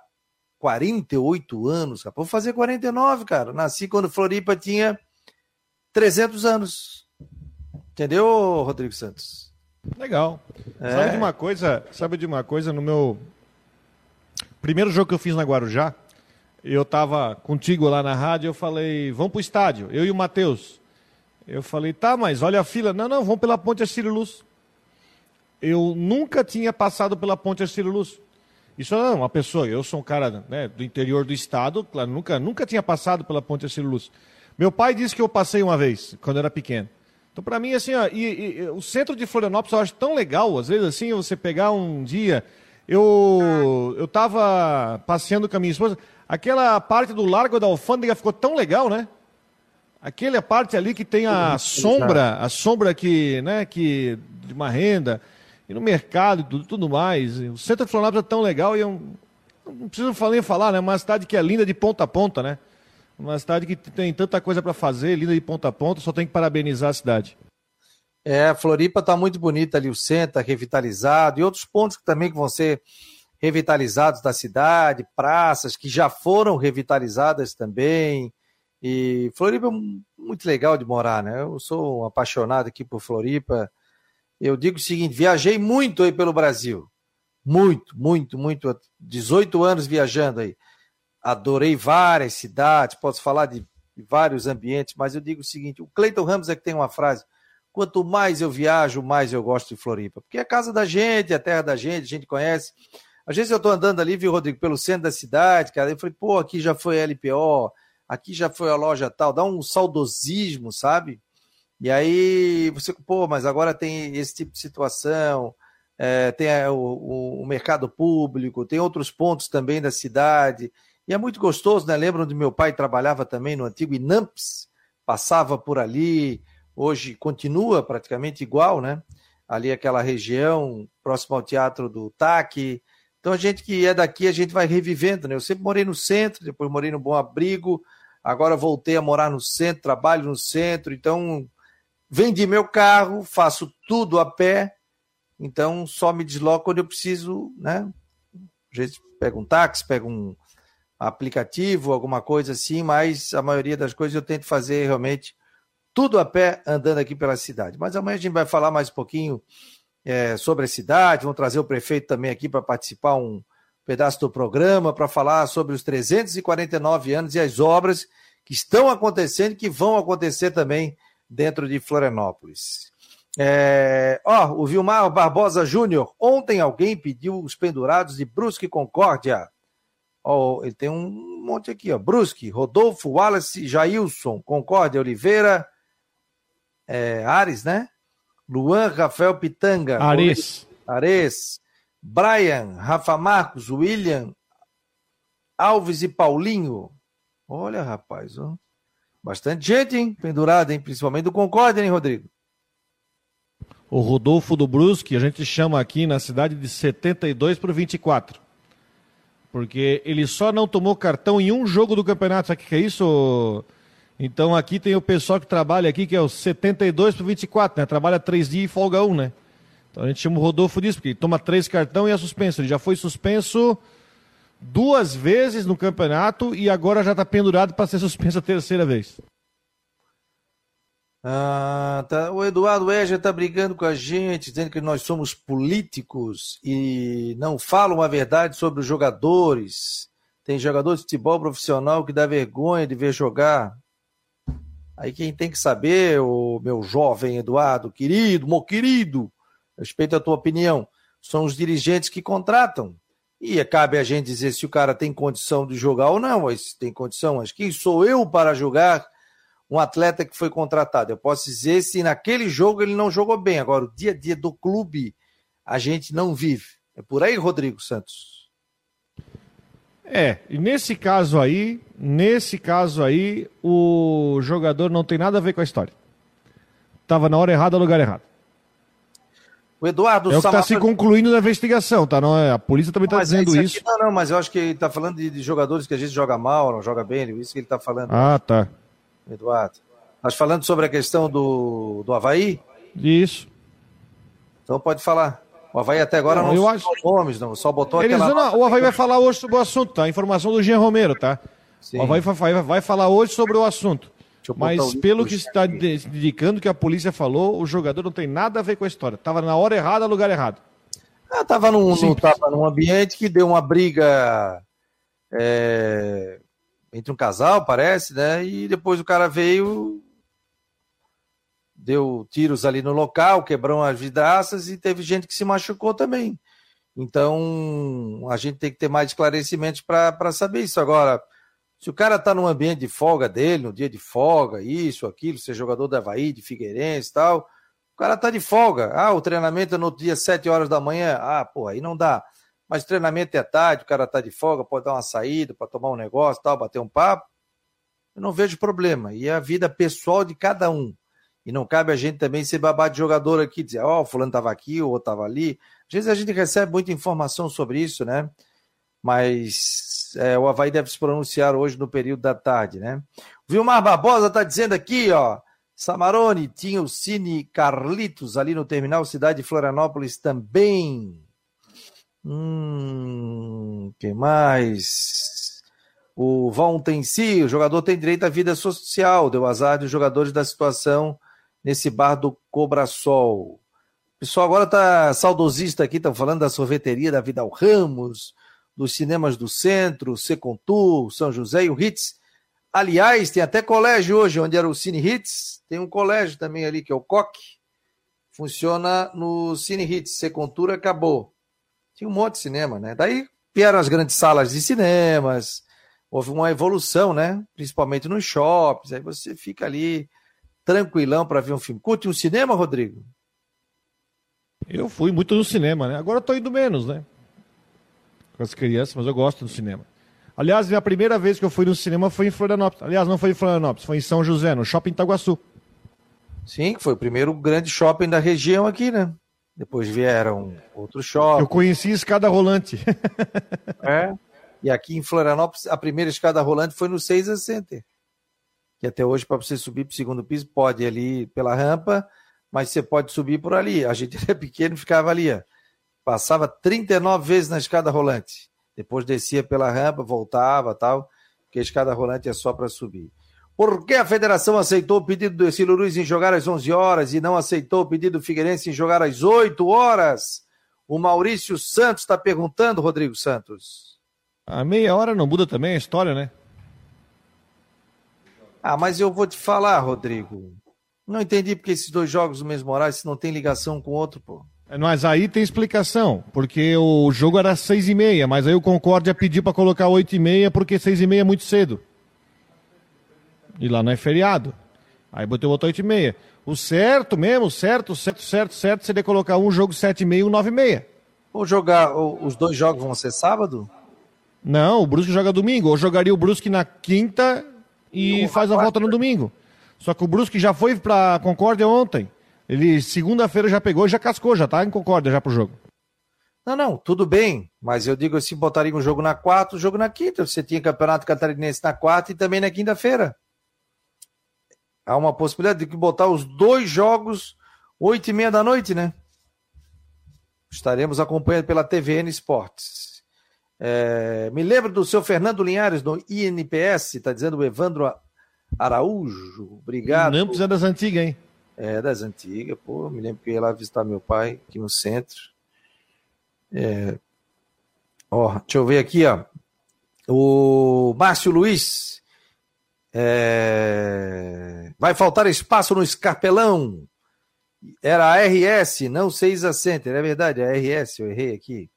48 anos, cara. Vou fazer 49, cara. Nasci quando Floripa tinha 300 anos. Entendeu, Rodrigo Santos? Legal. É. Sabe de uma coisa? Sabe de uma coisa? No meu primeiro jogo que eu fiz na Guarujá, eu tava contigo lá na rádio, eu falei, vamos pro estádio, eu e o Matheus. Eu falei, tá, mas olha a fila. Não, não, vamos pela Ponte Arcílio Luz. Eu nunca tinha passado pela Ponte Arcílio Luz. Isso é uma pessoa, eu sou um cara né, do interior do estado, claro, nunca, nunca tinha passado pela Ponte Arcílio Luz. Meu pai disse que eu passei uma vez, quando eu era pequeno. Então, para mim, assim, ó, e, e, o centro de Florianópolis eu acho tão legal, às vezes, assim, você pegar um dia. Eu eu estava passeando com a minha esposa, aquela parte do Largo da Alfândega ficou tão legal, né? Aquela parte ali que tem a sombra, a sombra que, né, que de uma renda e no mercado e tudo, tudo mais. O centro de Florianópolis é tão legal e é um, não preciso nem falar, né? Uma cidade que é linda de ponta a ponta, né? Uma cidade que tem tanta coisa para fazer, linda de ponta a ponta, só tem que parabenizar a cidade. É, Floripa está muito bonita ali, o centro tá revitalizado, e outros pontos que também que vão ser revitalizados da cidade, praças que já foram revitalizadas também. E Floripa é muito legal de morar, né? Eu sou um apaixonado aqui por Floripa eu digo o seguinte: viajei muito aí pelo Brasil. Muito, muito, muito. 18 anos viajando aí. Adorei várias cidades, posso falar de vários ambientes, mas eu digo o seguinte: o Cleiton Ramos é que tem uma frase. Quanto mais eu viajo, mais eu gosto de Floripa. Porque é a casa da gente, é a terra da gente, a gente conhece. Às vezes eu estou andando ali, viu, Rodrigo, pelo centro da cidade, cara. Eu falei, pô, aqui já foi LPO, aqui já foi a loja tal. Dá um saudosismo, sabe? E aí você, pô, mas agora tem esse tipo de situação, é, tem é, o, o, mercado público, tem outros pontos também da cidade. E é muito gostoso, né? Lembram de meu pai trabalhava também no antigo Inamps, passava por ali, hoje continua praticamente igual, né? Ali aquela região, próximo ao Teatro do TAC. Então a gente que é daqui, a gente vai revivendo, né? Eu sempre morei no centro, depois morei no Bom Abrigo, agora voltei a morar no centro, trabalho no centro, então Vendi meu carro, faço tudo a pé, então só me desloco quando eu preciso, né? A gente pega um táxi, pega um aplicativo, alguma coisa assim, mas a maioria das coisas eu tento fazer realmente tudo a pé, andando aqui pela cidade. Mas amanhã a gente vai falar mais um pouquinho é, sobre a cidade, vamos trazer o prefeito também aqui para participar um pedaço do programa, para falar sobre os 349 anos e as obras que estão acontecendo que vão acontecer também dentro de Florianópolis. É, ó, o Vilmar Barbosa Júnior, ontem alguém pediu os pendurados de Brusque Concórdia. Ó, ele tem um monte aqui, ó. Brusque, Rodolfo, Wallace, Jailson, Concórdia, Oliveira, é, Ares, né? Luan, Rafael Pitanga. Ares. Ares. Brian, Rafa Marcos, William, Alves e Paulinho. Olha, rapaz, ó. Bastante gente, hein? Pendurada, hein? Principalmente do Concórdia, hein, Rodrigo? O Rodolfo do Brusque, a gente chama aqui na cidade de 72 para 24. Porque ele só não tomou cartão em um jogo do campeonato. Sabe o que é isso? Então aqui tem o pessoal que trabalha aqui, que é o 72 para 24, né? Trabalha três dias e folga um, né? Então a gente chama o Rodolfo disso, porque ele toma três cartão e é suspenso. Ele já foi suspenso duas vezes no campeonato e agora já está pendurado para ser suspenso a terceira vez. Ah, tá. O Eduardo Eja está brigando com a gente, dizendo que nós somos políticos e não falam a verdade sobre os jogadores. Tem jogador de futebol profissional que dá vergonha de ver jogar. Aí quem tem que saber, o meu jovem Eduardo, querido, meu querido, respeito a tua opinião, são os dirigentes que contratam. E cabe a gente dizer se o cara tem condição de jogar ou não, mas tem condição. Mas quem sou eu para julgar um atleta que foi contratado? Eu posso dizer se naquele jogo ele não jogou bem. Agora, o dia a dia do clube a gente não vive. É por aí, Rodrigo Santos. É, e nesse caso aí, nesse caso aí, o jogador não tem nada a ver com a história. Tava na hora errada, lugar errado. O Eduardo É o que está se concluindo na investigação, tá? Não é, a polícia também está dizendo isso. isso. Não, não, mas eu acho que ele está falando de, de, jogadores que a gente joga mal, não joga bem, isso que ele está falando. Ah, tá. Eduardo. Nós falando sobre a questão do, do Havaí? Isso. Então pode falar. O Havaí até agora não, não eu acho... nomes, não, só botou Eles, aquela... Não, o Havaí vai falar hoje sobre o assunto, tá? Informação do Jean Romero, tá? Sim. O Havaí vai, vai falar hoje sobre o assunto. Mas pelo que está indicando que a polícia falou, o jogador não tem nada a ver com a história. Tava na hora errada, lugar errado. Ah, tava num, num, tava num ambiente que deu uma briga é, entre um casal, parece, né? E depois o cara veio, deu tiros ali no local, quebrou as vidraças e teve gente que se machucou também. Então a gente tem que ter mais esclarecimentos para saber isso. Agora, se o cara está num ambiente de folga dele, no dia de folga, isso, aquilo, ser jogador da Havaí, de Figueirense e tal, o cara está de folga. Ah, o treinamento é no dia 7 horas da manhã. Ah, pô, aí não dá. Mas treinamento é tarde, o cara está de folga, pode dar uma saída para tomar um negócio tal, bater um papo. Eu não vejo problema. E é a vida pessoal de cada um. E não cabe a gente também ser babado de jogador aqui, dizer, ó, oh, fulano estava aqui, o outro estava ali. Às vezes a gente recebe muita informação sobre isso, né? Mas é, o Havaí deve se pronunciar hoje no período da tarde, né? O Vilmar Barbosa está dizendo aqui, ó. Samarone tinha o Cine Carlitos ali no terminal Cidade de Florianópolis também. Hum, que mais? O Von tem si, o jogador tem direito à vida social, deu azar dos jogadores da situação nesse bar do Cobrasol. O pessoal agora tá saudosista aqui, estão falando da sorveteria da Vidal Ramos, dos cinemas do centro, Secontur, São José e o Hits. Aliás, tem até colégio hoje, onde era o Cine Hits, tem um colégio também ali, que é o COC. Funciona no Cine Hits, Secontur acabou. Tinha um monte de cinema, né? Daí vieram as grandes salas de cinemas, houve uma evolução, né? Principalmente nos shoppings, aí você fica ali tranquilão para ver um filme. Curte um cinema, Rodrigo? Eu fui muito no cinema, né? Agora eu tô indo menos, né? Com as crianças, mas eu gosto do cinema. Aliás, a primeira vez que eu fui no cinema foi em Florianópolis. Aliás, não foi em Florianópolis, foi em São José, no Shopping Itaguaçu. Sim, foi o primeiro grande shopping da região aqui, né? Depois vieram outros shoppings. Eu conheci escada rolante. é. E aqui em Florianópolis, a primeira escada rolante foi no Seiza Center. Que até hoje, para você subir para o segundo piso, pode ir ali pela rampa, mas você pode subir por ali. A gente era pequeno ficava ali, ó. Passava 39 vezes na escada rolante. Depois descia pela rampa, voltava tal, porque a escada rolante é só para subir. Por que a federação aceitou o pedido do Ercílio Luiz em jogar às 11 horas e não aceitou o pedido do Figueirense em jogar às 8 horas? O Maurício Santos está perguntando, Rodrigo Santos. A meia hora não muda também a história, né? Ah, mas eu vou te falar, Rodrigo. Não entendi porque esses dois jogos no mesmo horário, se não tem ligação com o outro, pô. Mas aí tem explicação, porque o jogo era seis e meia, mas aí o Concórdia pediu para colocar oito e meia porque seis e meia é muito cedo. E lá não é feriado. Aí botou oito e meia. O certo mesmo, certo, certo, certo, certo, seria colocar um jogo sete e meia e um nove e meia. Ou jogar, os dois jogos vão ser sábado? Não, o Brusque joga domingo. Ou jogaria o Brusque na quinta e faz a volta no domingo. Só que o Brusque já foi para Concórdia ontem. Ele segunda-feira já pegou e já cascou, já tá em concórdia já pro jogo. Não, não, tudo bem, mas eu digo assim, botaria um jogo na quarta, um jogo na quinta. Você tinha campeonato catarinense na quarta e também na quinta-feira. Há uma possibilidade de botar os dois jogos oito e meia da noite, né? Estaremos acompanhando pela TVN Esportes. É, me lembro do seu Fernando Linhares no INPS, está dizendo o Evandro Araújo, obrigado. Nampos é das antigas, hein? É, das antigas, pô, me lembro que eu ia lá visitar meu pai aqui no centro. É... Ó, deixa eu ver aqui, ó. O Márcio Luiz. É... Vai faltar espaço no escarpelão. Era a RS, não 6 a Center. É verdade, a RS, eu errei aqui.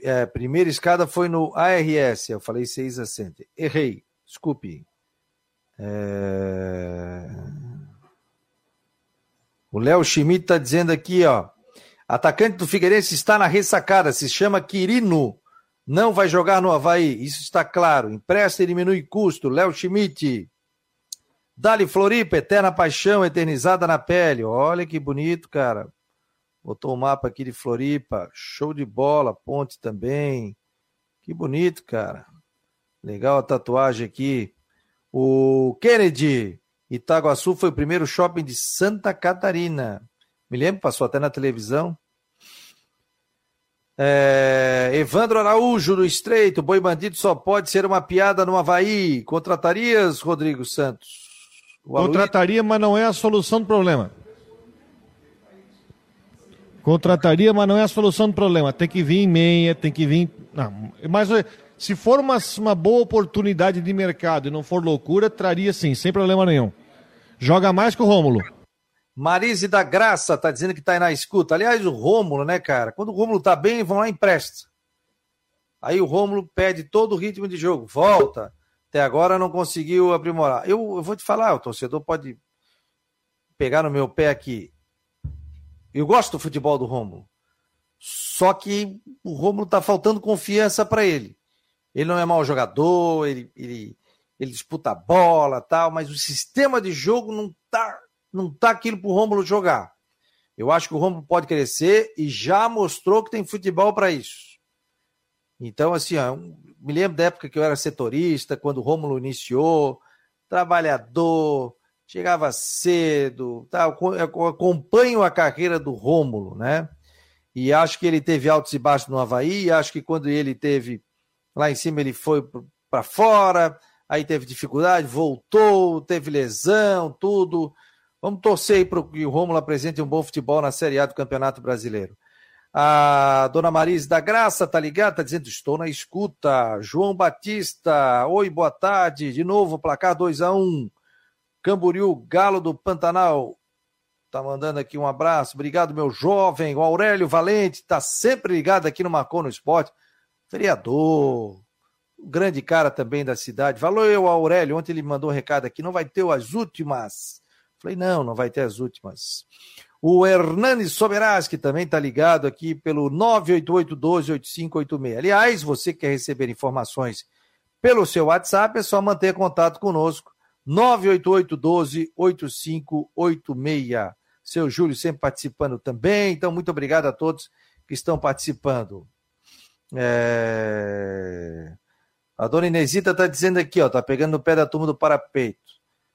É, primeira escada foi no ARS, eu falei 6 a Center. Errei, desculpe. É... O Léo Schmidt está dizendo aqui, ó. Atacante do Figueirense está na ressacada, se chama Quirino. Não vai jogar no Havaí, isso está claro. Empresta e diminui custo. Léo Schmidt. Dali Floripa, eterna paixão eternizada na pele. Olha que bonito, cara. Botou o um mapa aqui de Floripa. Show de bola, ponte também. Que bonito, cara. Legal a tatuagem aqui. O Kennedy. Itaguaçu foi o primeiro shopping de Santa Catarina. Me lembro, passou até na televisão. É, Evandro Araújo do Estreito, Boi Bandido só pode ser uma piada no Havaí. Contratarias, Rodrigo Santos? O Contrataria, mas não é a solução do problema. Contrataria, mas não é a solução do problema. Tem que vir em meia, tem que vir. Não, mas se for uma, uma boa oportunidade de mercado e não for loucura, traria sim, sem problema nenhum. Joga mais que o Rômulo. Marise da Graça tá dizendo que tá aí na escuta. Aliás, o Rômulo, né, cara? Quando o Rômulo tá bem, vão lá e empresta. Aí o Rômulo pede todo o ritmo de jogo. Volta. Até agora não conseguiu aprimorar. Eu, eu vou te falar, o torcedor pode pegar no meu pé aqui. Eu gosto do futebol do Rômulo. Só que o Rômulo tá faltando confiança para ele. Ele não é mau jogador, ele, ele ele disputa a bola tal, mas o sistema de jogo não tá, não tá aquilo para o Rômulo jogar. Eu acho que o Rômulo pode crescer e já mostrou que tem futebol para isso. Então, assim, ó, me lembro da época que eu era setorista, quando o Rômulo iniciou, trabalhador, chegava cedo, tá? eu acompanho a carreira do Rômulo, né? E acho que ele teve altos e baixos no Havaí, acho que quando ele teve lá em cima ele foi para fora, aí teve dificuldade, voltou, teve lesão, tudo. Vamos torcer aí para que o Rômulo apresente um bom futebol na Série A do Campeonato Brasileiro. A dona Marise da Graça tá ligada, tá dizendo: estou na escuta. João Batista, oi, boa tarde. De novo, placar 2 a 1 um. Camboriú, Galo do Pantanal. Tá mandando aqui um abraço. Obrigado, meu jovem. O Aurélio Valente tá sempre ligado aqui no Marcou no Esporte. Vereador, grande cara também da cidade. Falou eu, Aurélio, ontem ele mandou um recado aqui, não vai ter as últimas. Falei, não, não vai ter as últimas. O Hernani Soberaz, que também está ligado aqui pelo 988-12-8586. Aliás, você quer receber informações pelo seu WhatsApp, é só manter contato conosco. 988-12-8586. Seu Júlio sempre participando também. Então, muito obrigado a todos que estão participando. É... A dona Inesita está dizendo aqui, ó, tá pegando no pé da turma do parapeito.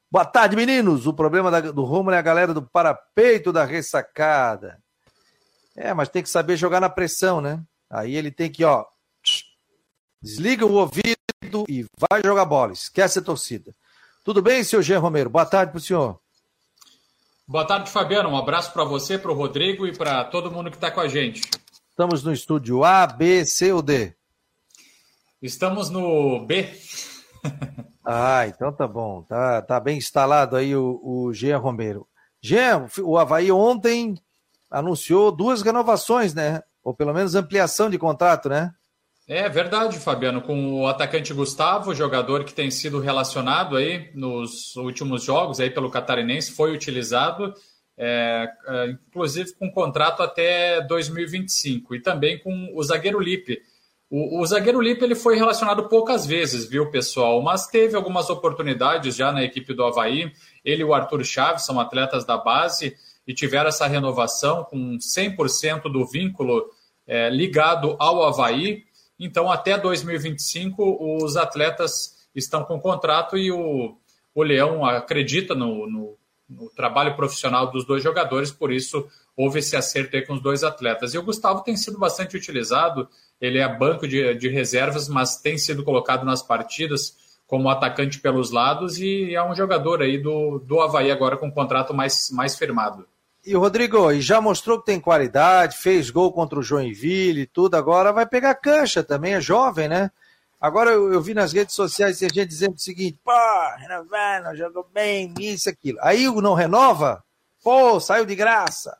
Boa tarde, meninos. O problema da, do Romulo é a galera do parapeito da ressacada. É, mas tem que saber jogar na pressão, né? Aí ele tem que, ó, desliga o ouvido e vai jogar bola. Esquece a torcida. Tudo bem, seu Jean Romero? Boa tarde para o senhor. Boa tarde, Fabiano. Um abraço para você, para o Rodrigo e para todo mundo que está com a gente. Estamos no estúdio A, B, C ou D? Estamos no B. ah, então tá bom. Tá, tá bem instalado aí o, o Jean Romero. Jean, o Havaí ontem anunciou duas renovações, né? Ou pelo menos ampliação de contrato, né? É verdade, Fabiano, com o atacante Gustavo, jogador que tem sido relacionado aí nos últimos jogos aí pelo Catarinense, foi utilizado, é, é, inclusive com contrato até 2025, e também com o zagueiro Lipe, o, o, zagueiro Lipe ele foi relacionado poucas vezes, viu, pessoal? Mas teve algumas oportunidades já na equipe do Havaí. Ele e o Arthur Chaves são atletas da base e tiveram essa renovação com 100% do vínculo é, ligado ao Havaí. Então, até 2025, os atletas estão com contrato e o, o Leão acredita no, no, no trabalho profissional dos dois jogadores, por isso houve esse acerto aí com os dois atletas. E o Gustavo tem sido bastante utilizado ele é banco de, de reservas, mas tem sido colocado nas partidas como atacante pelos lados e é um jogador aí do, do Havaí agora com um contrato mais, mais firmado. E o Rodrigo, e já mostrou que tem qualidade, fez gol contra o Joinville e tudo, agora vai pegar cancha também, é jovem, né? Agora eu, eu vi nas redes sociais tem gente dizendo o seguinte, pô, renovando, jogou bem, isso, aquilo. Aí o não renova, pô, saiu de graça.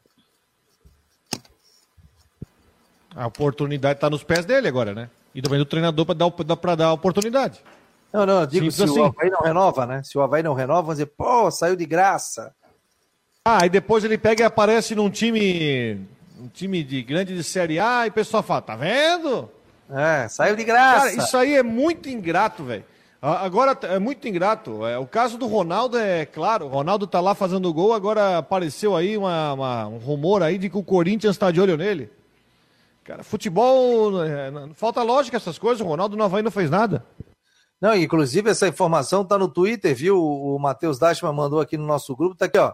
A oportunidade está nos pés dele agora, né? E também do treinador para dar, dar a oportunidade. Não, não, eu digo Simples se assim. o Havaí não renova, né? Se o Havaí não renova, vão dizer, pô, saiu de graça. Ah, e depois ele pega e aparece num time, um time de grande de Série A e o pessoal fala, tá vendo? É, saiu de graça. Cara, isso aí é muito ingrato, velho. Agora é muito ingrato. É, o caso do Ronaldo é claro. O Ronaldo tá lá fazendo gol, agora apareceu aí uma, uma, um rumor aí de que o Corinthians está de olho nele. Cara, futebol. É, falta lógica essas coisas. O Ronaldo no Havaí não fez nada. Não, inclusive essa informação tá no Twitter, viu? O Matheus Dashman mandou aqui no nosso grupo. Tá aqui, ó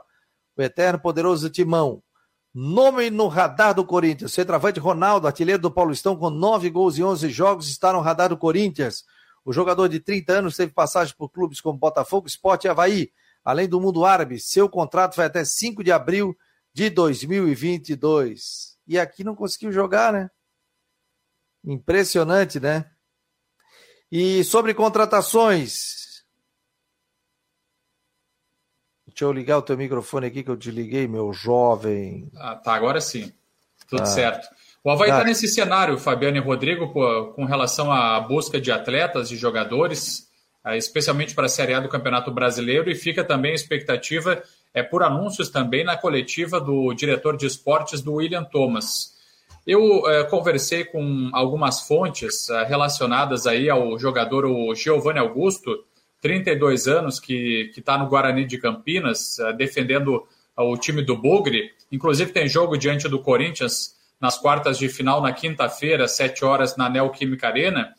o eterno poderoso Timão. Nome no radar do Corinthians. Centroavante Ronaldo, artilheiro do Paulistão, com nove gols e onze jogos, está no radar do Corinthians. O jogador de 30 anos teve passagem por clubes como Botafogo, Sport e Havaí. Além do mundo árabe, seu contrato vai até 5 de abril de 2022. E aqui não conseguiu jogar, né? Impressionante, né? E sobre contratações, Deixa eu ligar o teu microfone aqui que eu desliguei, meu jovem. Ah, tá, agora sim. Tudo ah. certo. O Havaí está ah. nesse cenário, Fabiano e Rodrigo, com relação à busca de atletas e jogadores, ah, especialmente para a Série A do Campeonato Brasileiro, e fica também a expectativa é, por anúncios também na coletiva do diretor de esportes do William Thomas. Eu é, conversei com algumas fontes é, relacionadas aí ao jogador o Giovanni Augusto, 32 anos, que está no Guarani de Campinas, uh, defendendo o time do Bugre. Inclusive tem jogo diante do Corinthians nas quartas de final na quinta-feira, 7 horas, na Neoquímica Arena.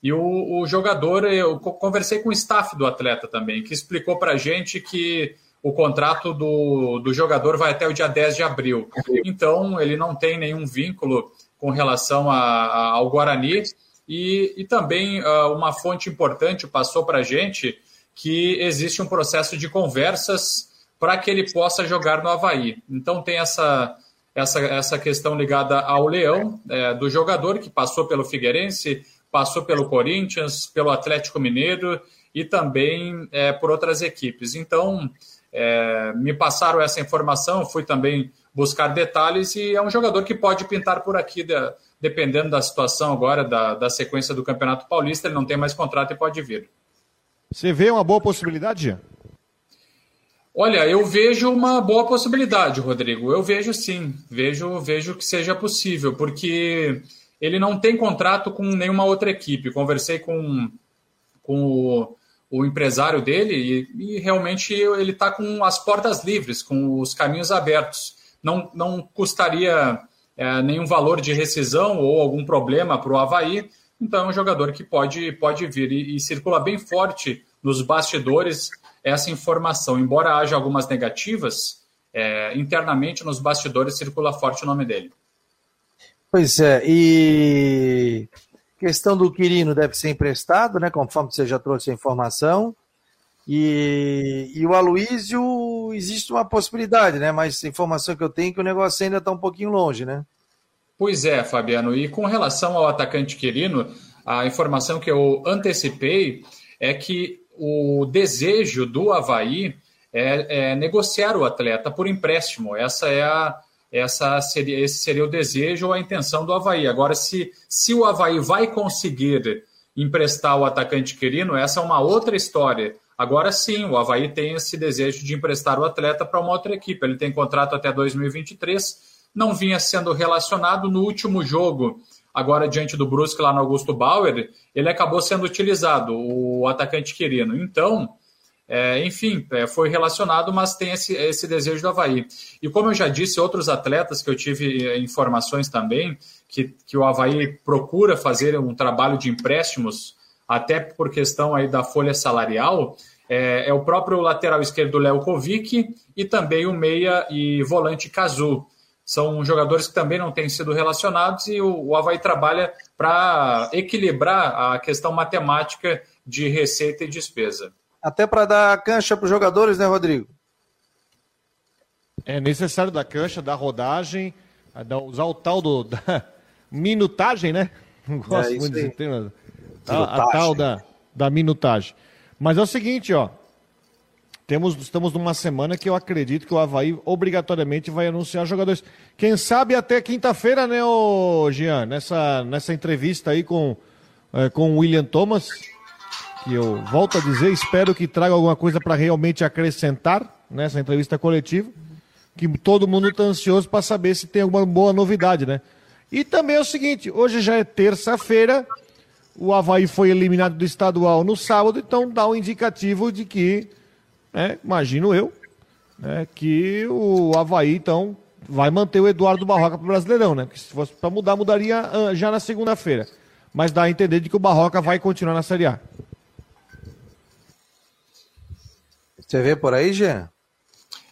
E o, o, jogador, eu conversei com o staff do atleta também, que explicou para a gente que o contrato do, do jogador vai até o dia 10 de abril. Então, ele não tem nenhum vínculo com relação a, a, ao Guarani e, e também uh, uma fonte importante passou para a gente que existe um processo de conversas para que ele possa jogar no Havaí. Então tem essa, essa, essa questão ligada ao Leão, é, do jogador que passou pelo Figueirense, passou pelo Corinthians, pelo Atlético Mineiro e também é, por outras equipes. Então, é, me passaram essa informação, fui também buscar detalhes e é um jogador que pode pintar por aqui da, dependendo da situação agora, da, da sequência do Campeonato Paulista, ele não tem mais contrato e pode vir. Você vê uma boa possibilidade, Jean? Olha, eu vejo uma boa possibilidade, Rodrigo. Eu vejo sim, vejo, vejo que seja possível, porque ele não tem contrato com nenhuma outra equipe. Conversei com, com o, o empresário dele e, e realmente ele está com as portas livres, com os caminhos abertos. Não, não custaria é, nenhum valor de rescisão ou algum problema para o Havaí. Então é um jogador que pode, pode vir e, e circula bem forte nos bastidores essa informação. Embora haja algumas negativas, é, internamente nos bastidores circula forte o nome dele. Pois é, e questão do Quirino deve ser emprestado, né? Conforme você já trouxe a informação. E, e o Aloísio, existe uma possibilidade, né? Mas a informação que eu tenho é que o negócio ainda está um pouquinho longe, né? Pois é, Fabiano. E com relação ao atacante Quirino, a informação que eu antecipei é que o desejo do Havaí é, é negociar o atleta por empréstimo. Essa é a, essa seria, esse seria o desejo ou a intenção do Havaí. Agora, se, se o Havaí vai conseguir emprestar o atacante Quirino, essa é uma outra história. Agora sim, o Havaí tem esse desejo de emprestar o atleta para uma outra equipe. Ele tem contrato até 2023, não vinha sendo relacionado no último jogo, agora diante do Brusque lá no Augusto Bauer, ele acabou sendo utilizado, o atacante Quirino. Então, é, enfim, é, foi relacionado, mas tem esse, esse desejo do Havaí. E como eu já disse, outros atletas que eu tive é, informações também, que, que o Havaí procura fazer um trabalho de empréstimos até por questão aí da folha salarial, é, é o próprio lateral esquerdo Léo Kovic e também o meia e volante Kazu. São jogadores que também não têm sido relacionados e o, o Havaí trabalha para equilibrar a questão matemática de receita e despesa. Até para dar cancha para os jogadores, né, Rodrigo? É necessário dar cancha, dar rodagem, usar o tal do, da minutagem, né? Não gosto é muito de ter a, a tal da, da minutagem. Mas é o seguinte, ó. Temos, estamos numa semana que eu acredito que o Havaí obrigatoriamente vai anunciar jogadores. Quem sabe até quinta-feira, né, ô Jean? Nessa, nessa entrevista aí com, é, com o William Thomas, que eu volto a dizer, espero que traga alguma coisa para realmente acrescentar nessa entrevista coletiva. Que todo mundo está ansioso para saber se tem alguma boa novidade, né? E também é o seguinte: hoje já é terça-feira, o Havaí foi eliminado do estadual no sábado, então dá um indicativo de que né, imagino eu, né, que o Havaí, então, vai manter o Eduardo Barroca para o Brasileirão, né? Porque se fosse para mudar, mudaria uh, já na segunda-feira. Mas dá a entender de que o Barroca vai continuar na Série A. Você vê por aí, Jean?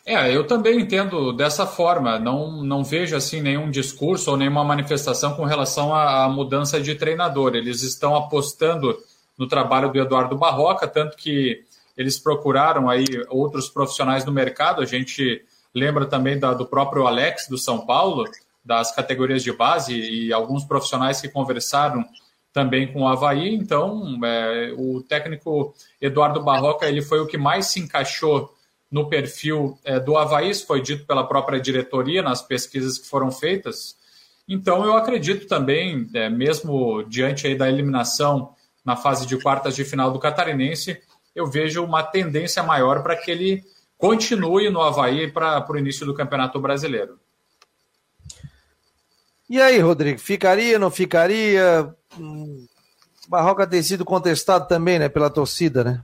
É, eu também entendo dessa forma. Não, não vejo assim nenhum discurso ou nenhuma manifestação com relação à, à mudança de treinador. Eles estão apostando no trabalho do Eduardo Barroca, tanto que eles procuraram aí outros profissionais no mercado. A gente lembra também da, do próprio Alex do São Paulo, das categorias de base e alguns profissionais que conversaram também com o Havaí. Então, é, o técnico Eduardo Barroca ele foi o que mais se encaixou no perfil é, do Havaí, isso foi dito pela própria diretoria nas pesquisas que foram feitas. Então, eu acredito também, é, mesmo diante da eliminação na fase de quartas de final do Catarinense, eu vejo uma tendência maior para que ele continue no Havaí para o início do Campeonato Brasileiro. E aí, Rodrigo, ficaria, não ficaria? Hum, Barroca tem sido contestado também, né, pela torcida, né?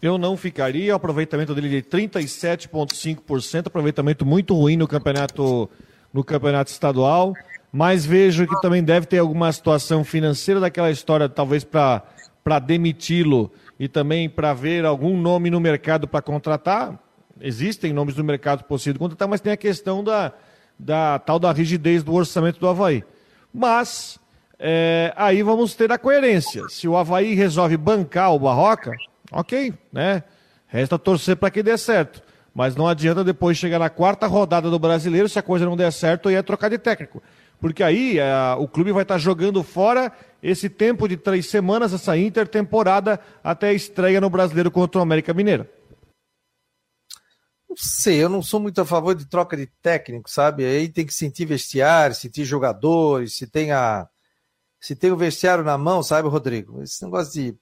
Eu não ficaria, aproveitamento dele de 37,5%, aproveitamento muito ruim no campeonato, no campeonato estadual, mas vejo que também deve ter alguma situação financeira daquela história, talvez para demiti-lo e também para ver algum nome no mercado para contratar. Existem nomes no mercado possível contratar, mas tem a questão da, da tal da rigidez do orçamento do Havaí. Mas é, aí vamos ter a coerência. Se o Havaí resolve bancar o Barroca, ok, né? Resta torcer para que dê certo. Mas não adianta depois chegar na quarta rodada do brasileiro, se a coisa não der certo, e é trocar de técnico. Porque aí é, o clube vai estar tá jogando fora esse tempo de três semanas, essa intertemporada, até a estreia no brasileiro contra o América Mineiro. Não sei, eu não sou muito a favor de troca de técnico, sabe? Aí tem que sentir vestiário, sentir jogadores, se tem a. Se tem o vestiário na mão, sabe, Rodrigo? Esse negócio de.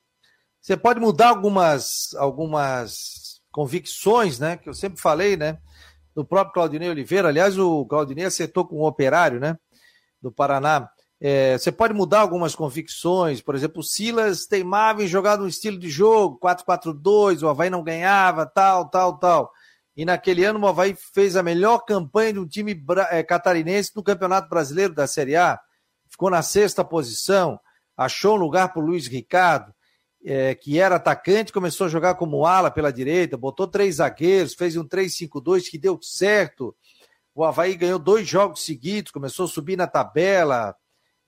Você pode mudar algumas, algumas convicções, né? Que eu sempre falei, né? Do próprio Claudinei Oliveira. Aliás, o Claudinei acertou com o operário, né? do Paraná. É, você pode mudar algumas convicções, por exemplo, o Silas teimava em jogar no estilo de jogo, 4-4-2, o Havaí não ganhava, tal, tal, tal. E naquele ano o Havaí fez a melhor campanha de um time é, catarinense no Campeonato Brasileiro da Série A. Ficou na sexta posição, achou um lugar para o Luiz Ricardo, é, que era atacante, começou a jogar como ala pela direita, botou três zagueiros, fez um 3-5-2 que deu certo. O Havaí ganhou dois jogos seguidos, começou a subir na tabela.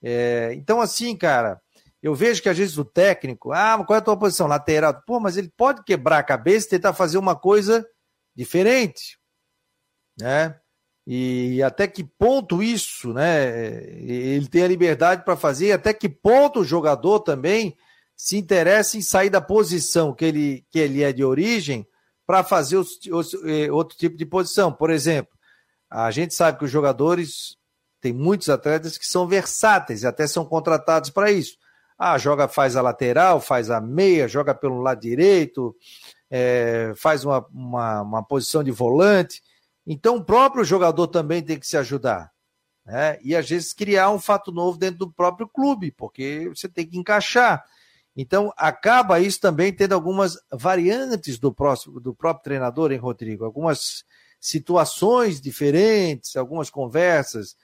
É, então, assim, cara, eu vejo que às vezes o técnico, ah, qual é a tua posição? Lateral. Pô, mas ele pode quebrar a cabeça e tentar fazer uma coisa diferente, né? E até que ponto isso, né? Ele tem a liberdade para fazer, até que ponto o jogador também se interessa em sair da posição que ele, que ele é de origem para fazer os, os, eh, outro tipo de posição. Por exemplo, a gente sabe que os jogadores, tem muitos atletas que são versáteis e até são contratados para isso. Ah, joga, faz a lateral, faz a meia, joga pelo lado direito, é, faz uma, uma, uma, posição de volante. Então, o próprio jogador também tem que se ajudar. Né? E às vezes criar um fato novo dentro do próprio clube, porque você tem que encaixar. Então, acaba isso também tendo algumas variantes do, próximo, do próprio treinador, hein, Rodrigo? Algumas situações diferentes, algumas conversas.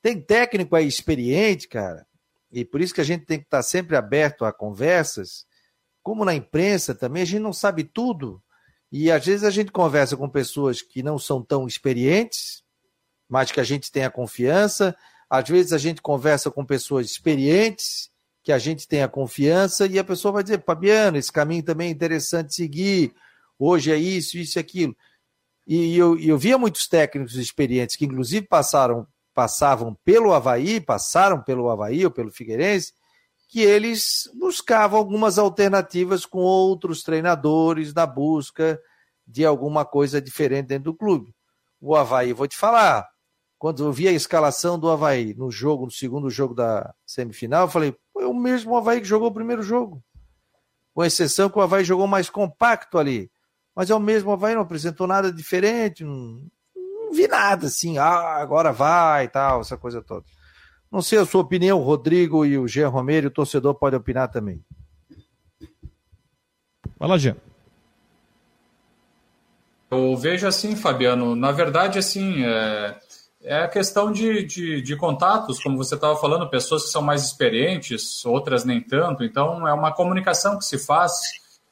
Tem técnico aí experiente, cara, e por isso que a gente tem que estar sempre aberto a conversas. Como na imprensa também, a gente não sabe tudo. E às vezes a gente conversa com pessoas que não são tão experientes, mas que a gente tem a confiança. Às vezes a gente conversa com pessoas experientes que a gente tenha confiança e a pessoa vai dizer, Fabiano, esse caminho também é interessante seguir, hoje é isso, isso e aquilo. E eu, eu via muitos técnicos experientes que, inclusive, passaram, passavam pelo Havaí, passaram pelo Havaí ou pelo Figueirense, que eles buscavam algumas alternativas com outros treinadores na busca de alguma coisa diferente dentro do clube. O Havaí, vou te falar, quando eu vi a escalação do Havaí no jogo, no segundo jogo da semifinal, eu falei, é o mesmo Havaí que jogou o primeiro jogo. Com exceção que o Havaí jogou mais compacto ali. Mas é o mesmo Havaí, não apresentou nada diferente, não, não vi nada assim, ah, agora vai e tal, essa coisa toda. Não sei a sua opinião, Rodrigo e o Jean Romero, o torcedor pode opinar também. Fala, Jean. Eu vejo assim, Fabiano, na verdade, assim, é, é a questão de, de, de contatos, como você estava falando, pessoas que são mais experientes, outras nem tanto, então é uma comunicação que se faz.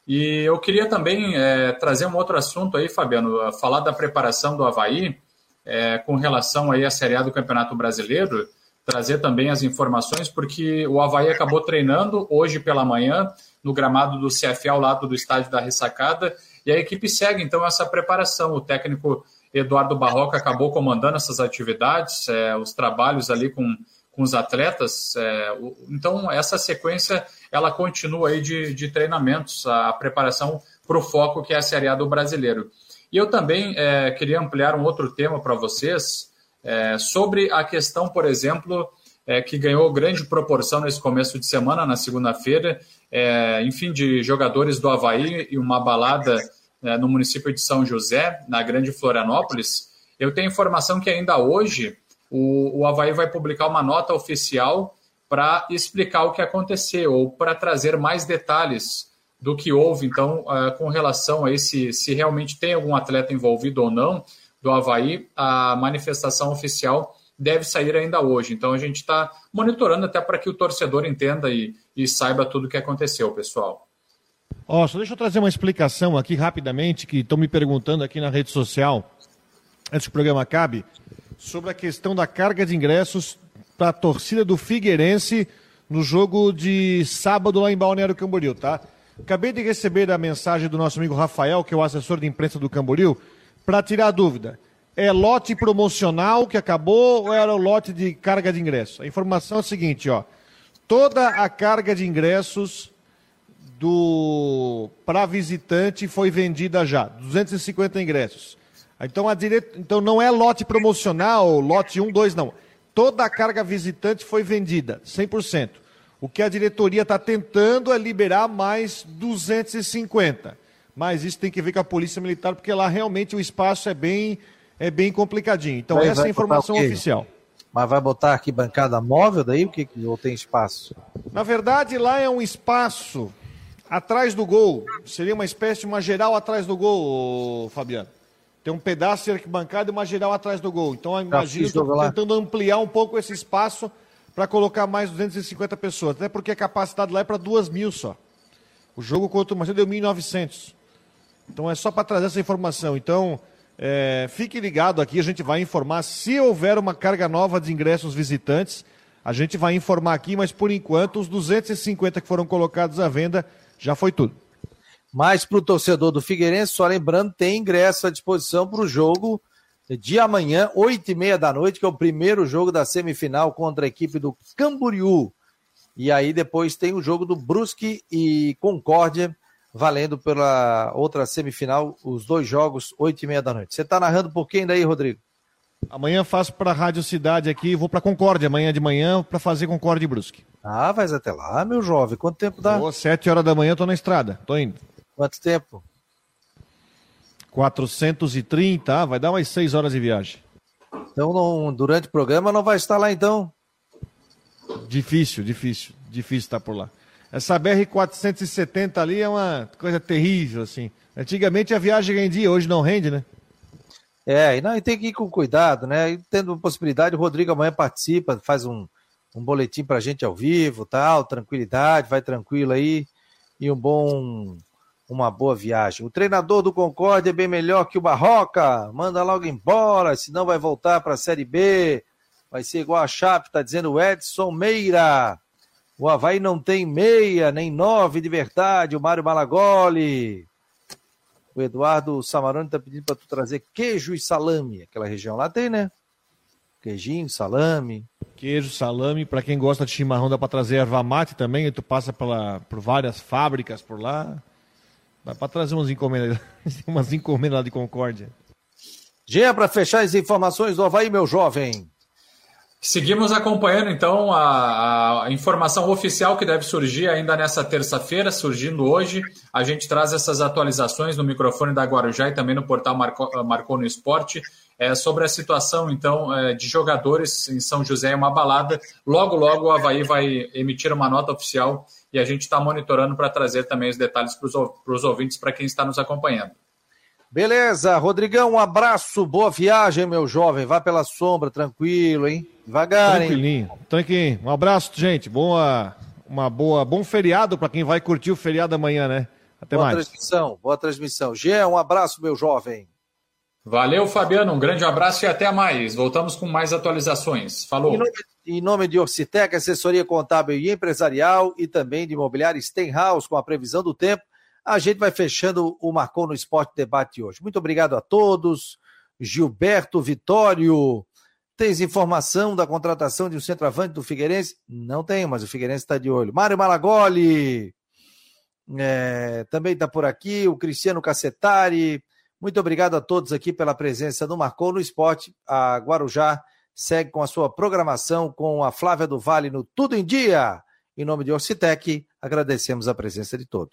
E eu queria também é, trazer um outro assunto aí, Fabiano, falar da preparação do Havaí é, com relação aí à Série A do Campeonato Brasileiro, trazer também as informações, porque o Havaí acabou treinando hoje pela manhã no gramado do CFA ao lado do estádio da Ressacada, e a equipe segue então essa preparação. O técnico Eduardo Barroca acabou comandando essas atividades, é, os trabalhos ali com, com os atletas. É, o, então, essa sequência ela continua aí de, de treinamentos, a preparação para o foco que é a Série A do brasileiro. E eu também é, queria ampliar um outro tema para vocês é, sobre a questão, por exemplo, é, que ganhou grande proporção nesse começo de semana, na segunda-feira, é, enfim, de jogadores do Havaí e uma balada né, no município de São José, na Grande Florianópolis, eu tenho informação que ainda hoje o, o Havaí vai publicar uma nota oficial para explicar o que aconteceu ou para trazer mais detalhes do que houve, então, uh, com relação a esse, se realmente tem algum atleta envolvido ou não do Havaí, a manifestação oficial deve sair ainda hoje. Então, a gente está monitorando até para que o torcedor entenda e, e saiba tudo o que aconteceu, pessoal. Ó, oh, só deixa eu trazer uma explicação aqui rapidamente, que estão me perguntando aqui na rede social, antes que o programa acabe, sobre a questão da carga de ingressos para a torcida do Figueirense no jogo de sábado lá em Balneário Camboriú, tá? Acabei de receber a mensagem do nosso amigo Rafael, que é o assessor de imprensa do Camboriú, para tirar a dúvida. É lote promocional que acabou ou era o lote de carga de ingressos? A informação é a seguinte, ó. Toda a carga de ingressos do para visitante foi vendida já, 250 ingressos. Então, a dire... então não é lote promocional, lote 1, 2, não. Toda a carga visitante foi vendida, 100%. O que a diretoria está tentando é liberar mais 250. Mas isso tem que ver com a Polícia Militar, porque lá realmente o espaço é bem, é bem complicadinho. Então, essa é a informação oficial. Mas vai botar aqui bancada móvel daí? O que, ou tem espaço? Na verdade, lá é um espaço atrás do gol. Seria uma espécie de uma geral atrás do gol, Fabiano. Tem um pedaço de arquibancada e uma geral atrás do gol. Então, imagino que tentando ampliar um pouco esse espaço para colocar mais 250 pessoas. Até porque a capacidade lá é para 2 mil só. O jogo contra o Marcelo deu 1.900. Então, é só para trazer essa informação. Então, é, fique ligado aqui, a gente vai informar. Se houver uma carga nova de ingressos visitantes, a gente vai informar aqui, mas por enquanto, os 250 que foram colocados à venda já foi tudo. Mas para o torcedor do Figueirense, só lembrando, tem ingresso à disposição para o jogo de amanhã, oito e meia da noite, que é o primeiro jogo da semifinal contra a equipe do Camboriú. E aí depois tem o jogo do Brusque e Concórdia, valendo pela outra semifinal, os dois jogos, oito e meia da noite. Você está narrando por quem daí, Rodrigo? Amanhã faço para a Rádio Cidade aqui, vou para Concórdia amanhã de manhã para fazer Concórdia e Brusque. Ah, vai até lá, meu jovem. Quanto tempo dá? Pô, sete horas da manhã tô na estrada, tô indo. Quanto tempo? 430, ah, vai dar umas seis horas de viagem. Então, não, durante o programa não vai estar lá então? Difícil, difícil, difícil estar por lá. Essa BR-470 ali é uma coisa terrível, assim. Antigamente a viagem rendia, hoje não rende, né? É, e, não, e tem que ir com cuidado, né? E tendo possibilidade, o Rodrigo amanhã participa, faz um, um boletim pra gente ao vivo, tal, tranquilidade, vai tranquilo aí e um bom uma boa viagem. O treinador do Concórdia é bem melhor que o Barroca, manda logo embora, senão vai voltar para a Série B. Vai ser igual a Chape, tá dizendo o Edson Meira. O Havaí não tem meia, nem nove de verdade. O Mário Malagoli. O Eduardo Samarone está pedindo para tu trazer queijo e salame. Aquela região lá tem, né? Queijinho, salame. Queijo, salame. Para quem gosta de chimarrão, dá para trazer erva mate também. Tu passa pela, por várias fábricas por lá. Dá para trazer umas encomendas, umas encomendas lá de Concórdia. Jean, para fechar as informações do Havaí, meu jovem. Seguimos acompanhando então a, a, informação oficial que deve surgir ainda nessa terça-feira, surgindo hoje. A gente traz essas atualizações no microfone da Guarujá e também no portal Marcou, no Esporte é, sobre a situação então é, de jogadores em São José é uma balada. Logo, logo o Havaí vai emitir uma nota oficial e a gente está monitorando para trazer também os detalhes para os ouvintes, para quem está nos acompanhando. Beleza, Rodrigão, um abraço, boa viagem, meu jovem. Vá pela sombra, tranquilo, hein? Devagar, Tranquilinho, hein? Tranquilinho. Um abraço, gente. Boa, uma boa, bom feriado para quem vai curtir o feriado amanhã, né? Até boa mais. Boa transmissão, boa transmissão. Gé, um abraço, meu jovem. Valeu, Fabiano. Um grande abraço e até mais. Voltamos com mais atualizações. Falou. Em nome, em nome de Orcitec, assessoria contábil e empresarial e também de imobiliário Stenhouse, com a previsão do tempo a gente vai fechando o Marcou no Esporte Debate hoje. Muito obrigado a todos. Gilberto Vitório, tens informação da contratação de um centroavante do Figueirense? Não tenho, mas o Figueirense está de olho. Mário Malagoli, é, também está por aqui. O Cristiano Cacetari. Muito obrigado a todos aqui pela presença do Marcou no Esporte. A Guarujá segue com a sua programação com a Flávia do Vale no Tudo em Dia. Em nome de Orcitec, agradecemos a presença de todos.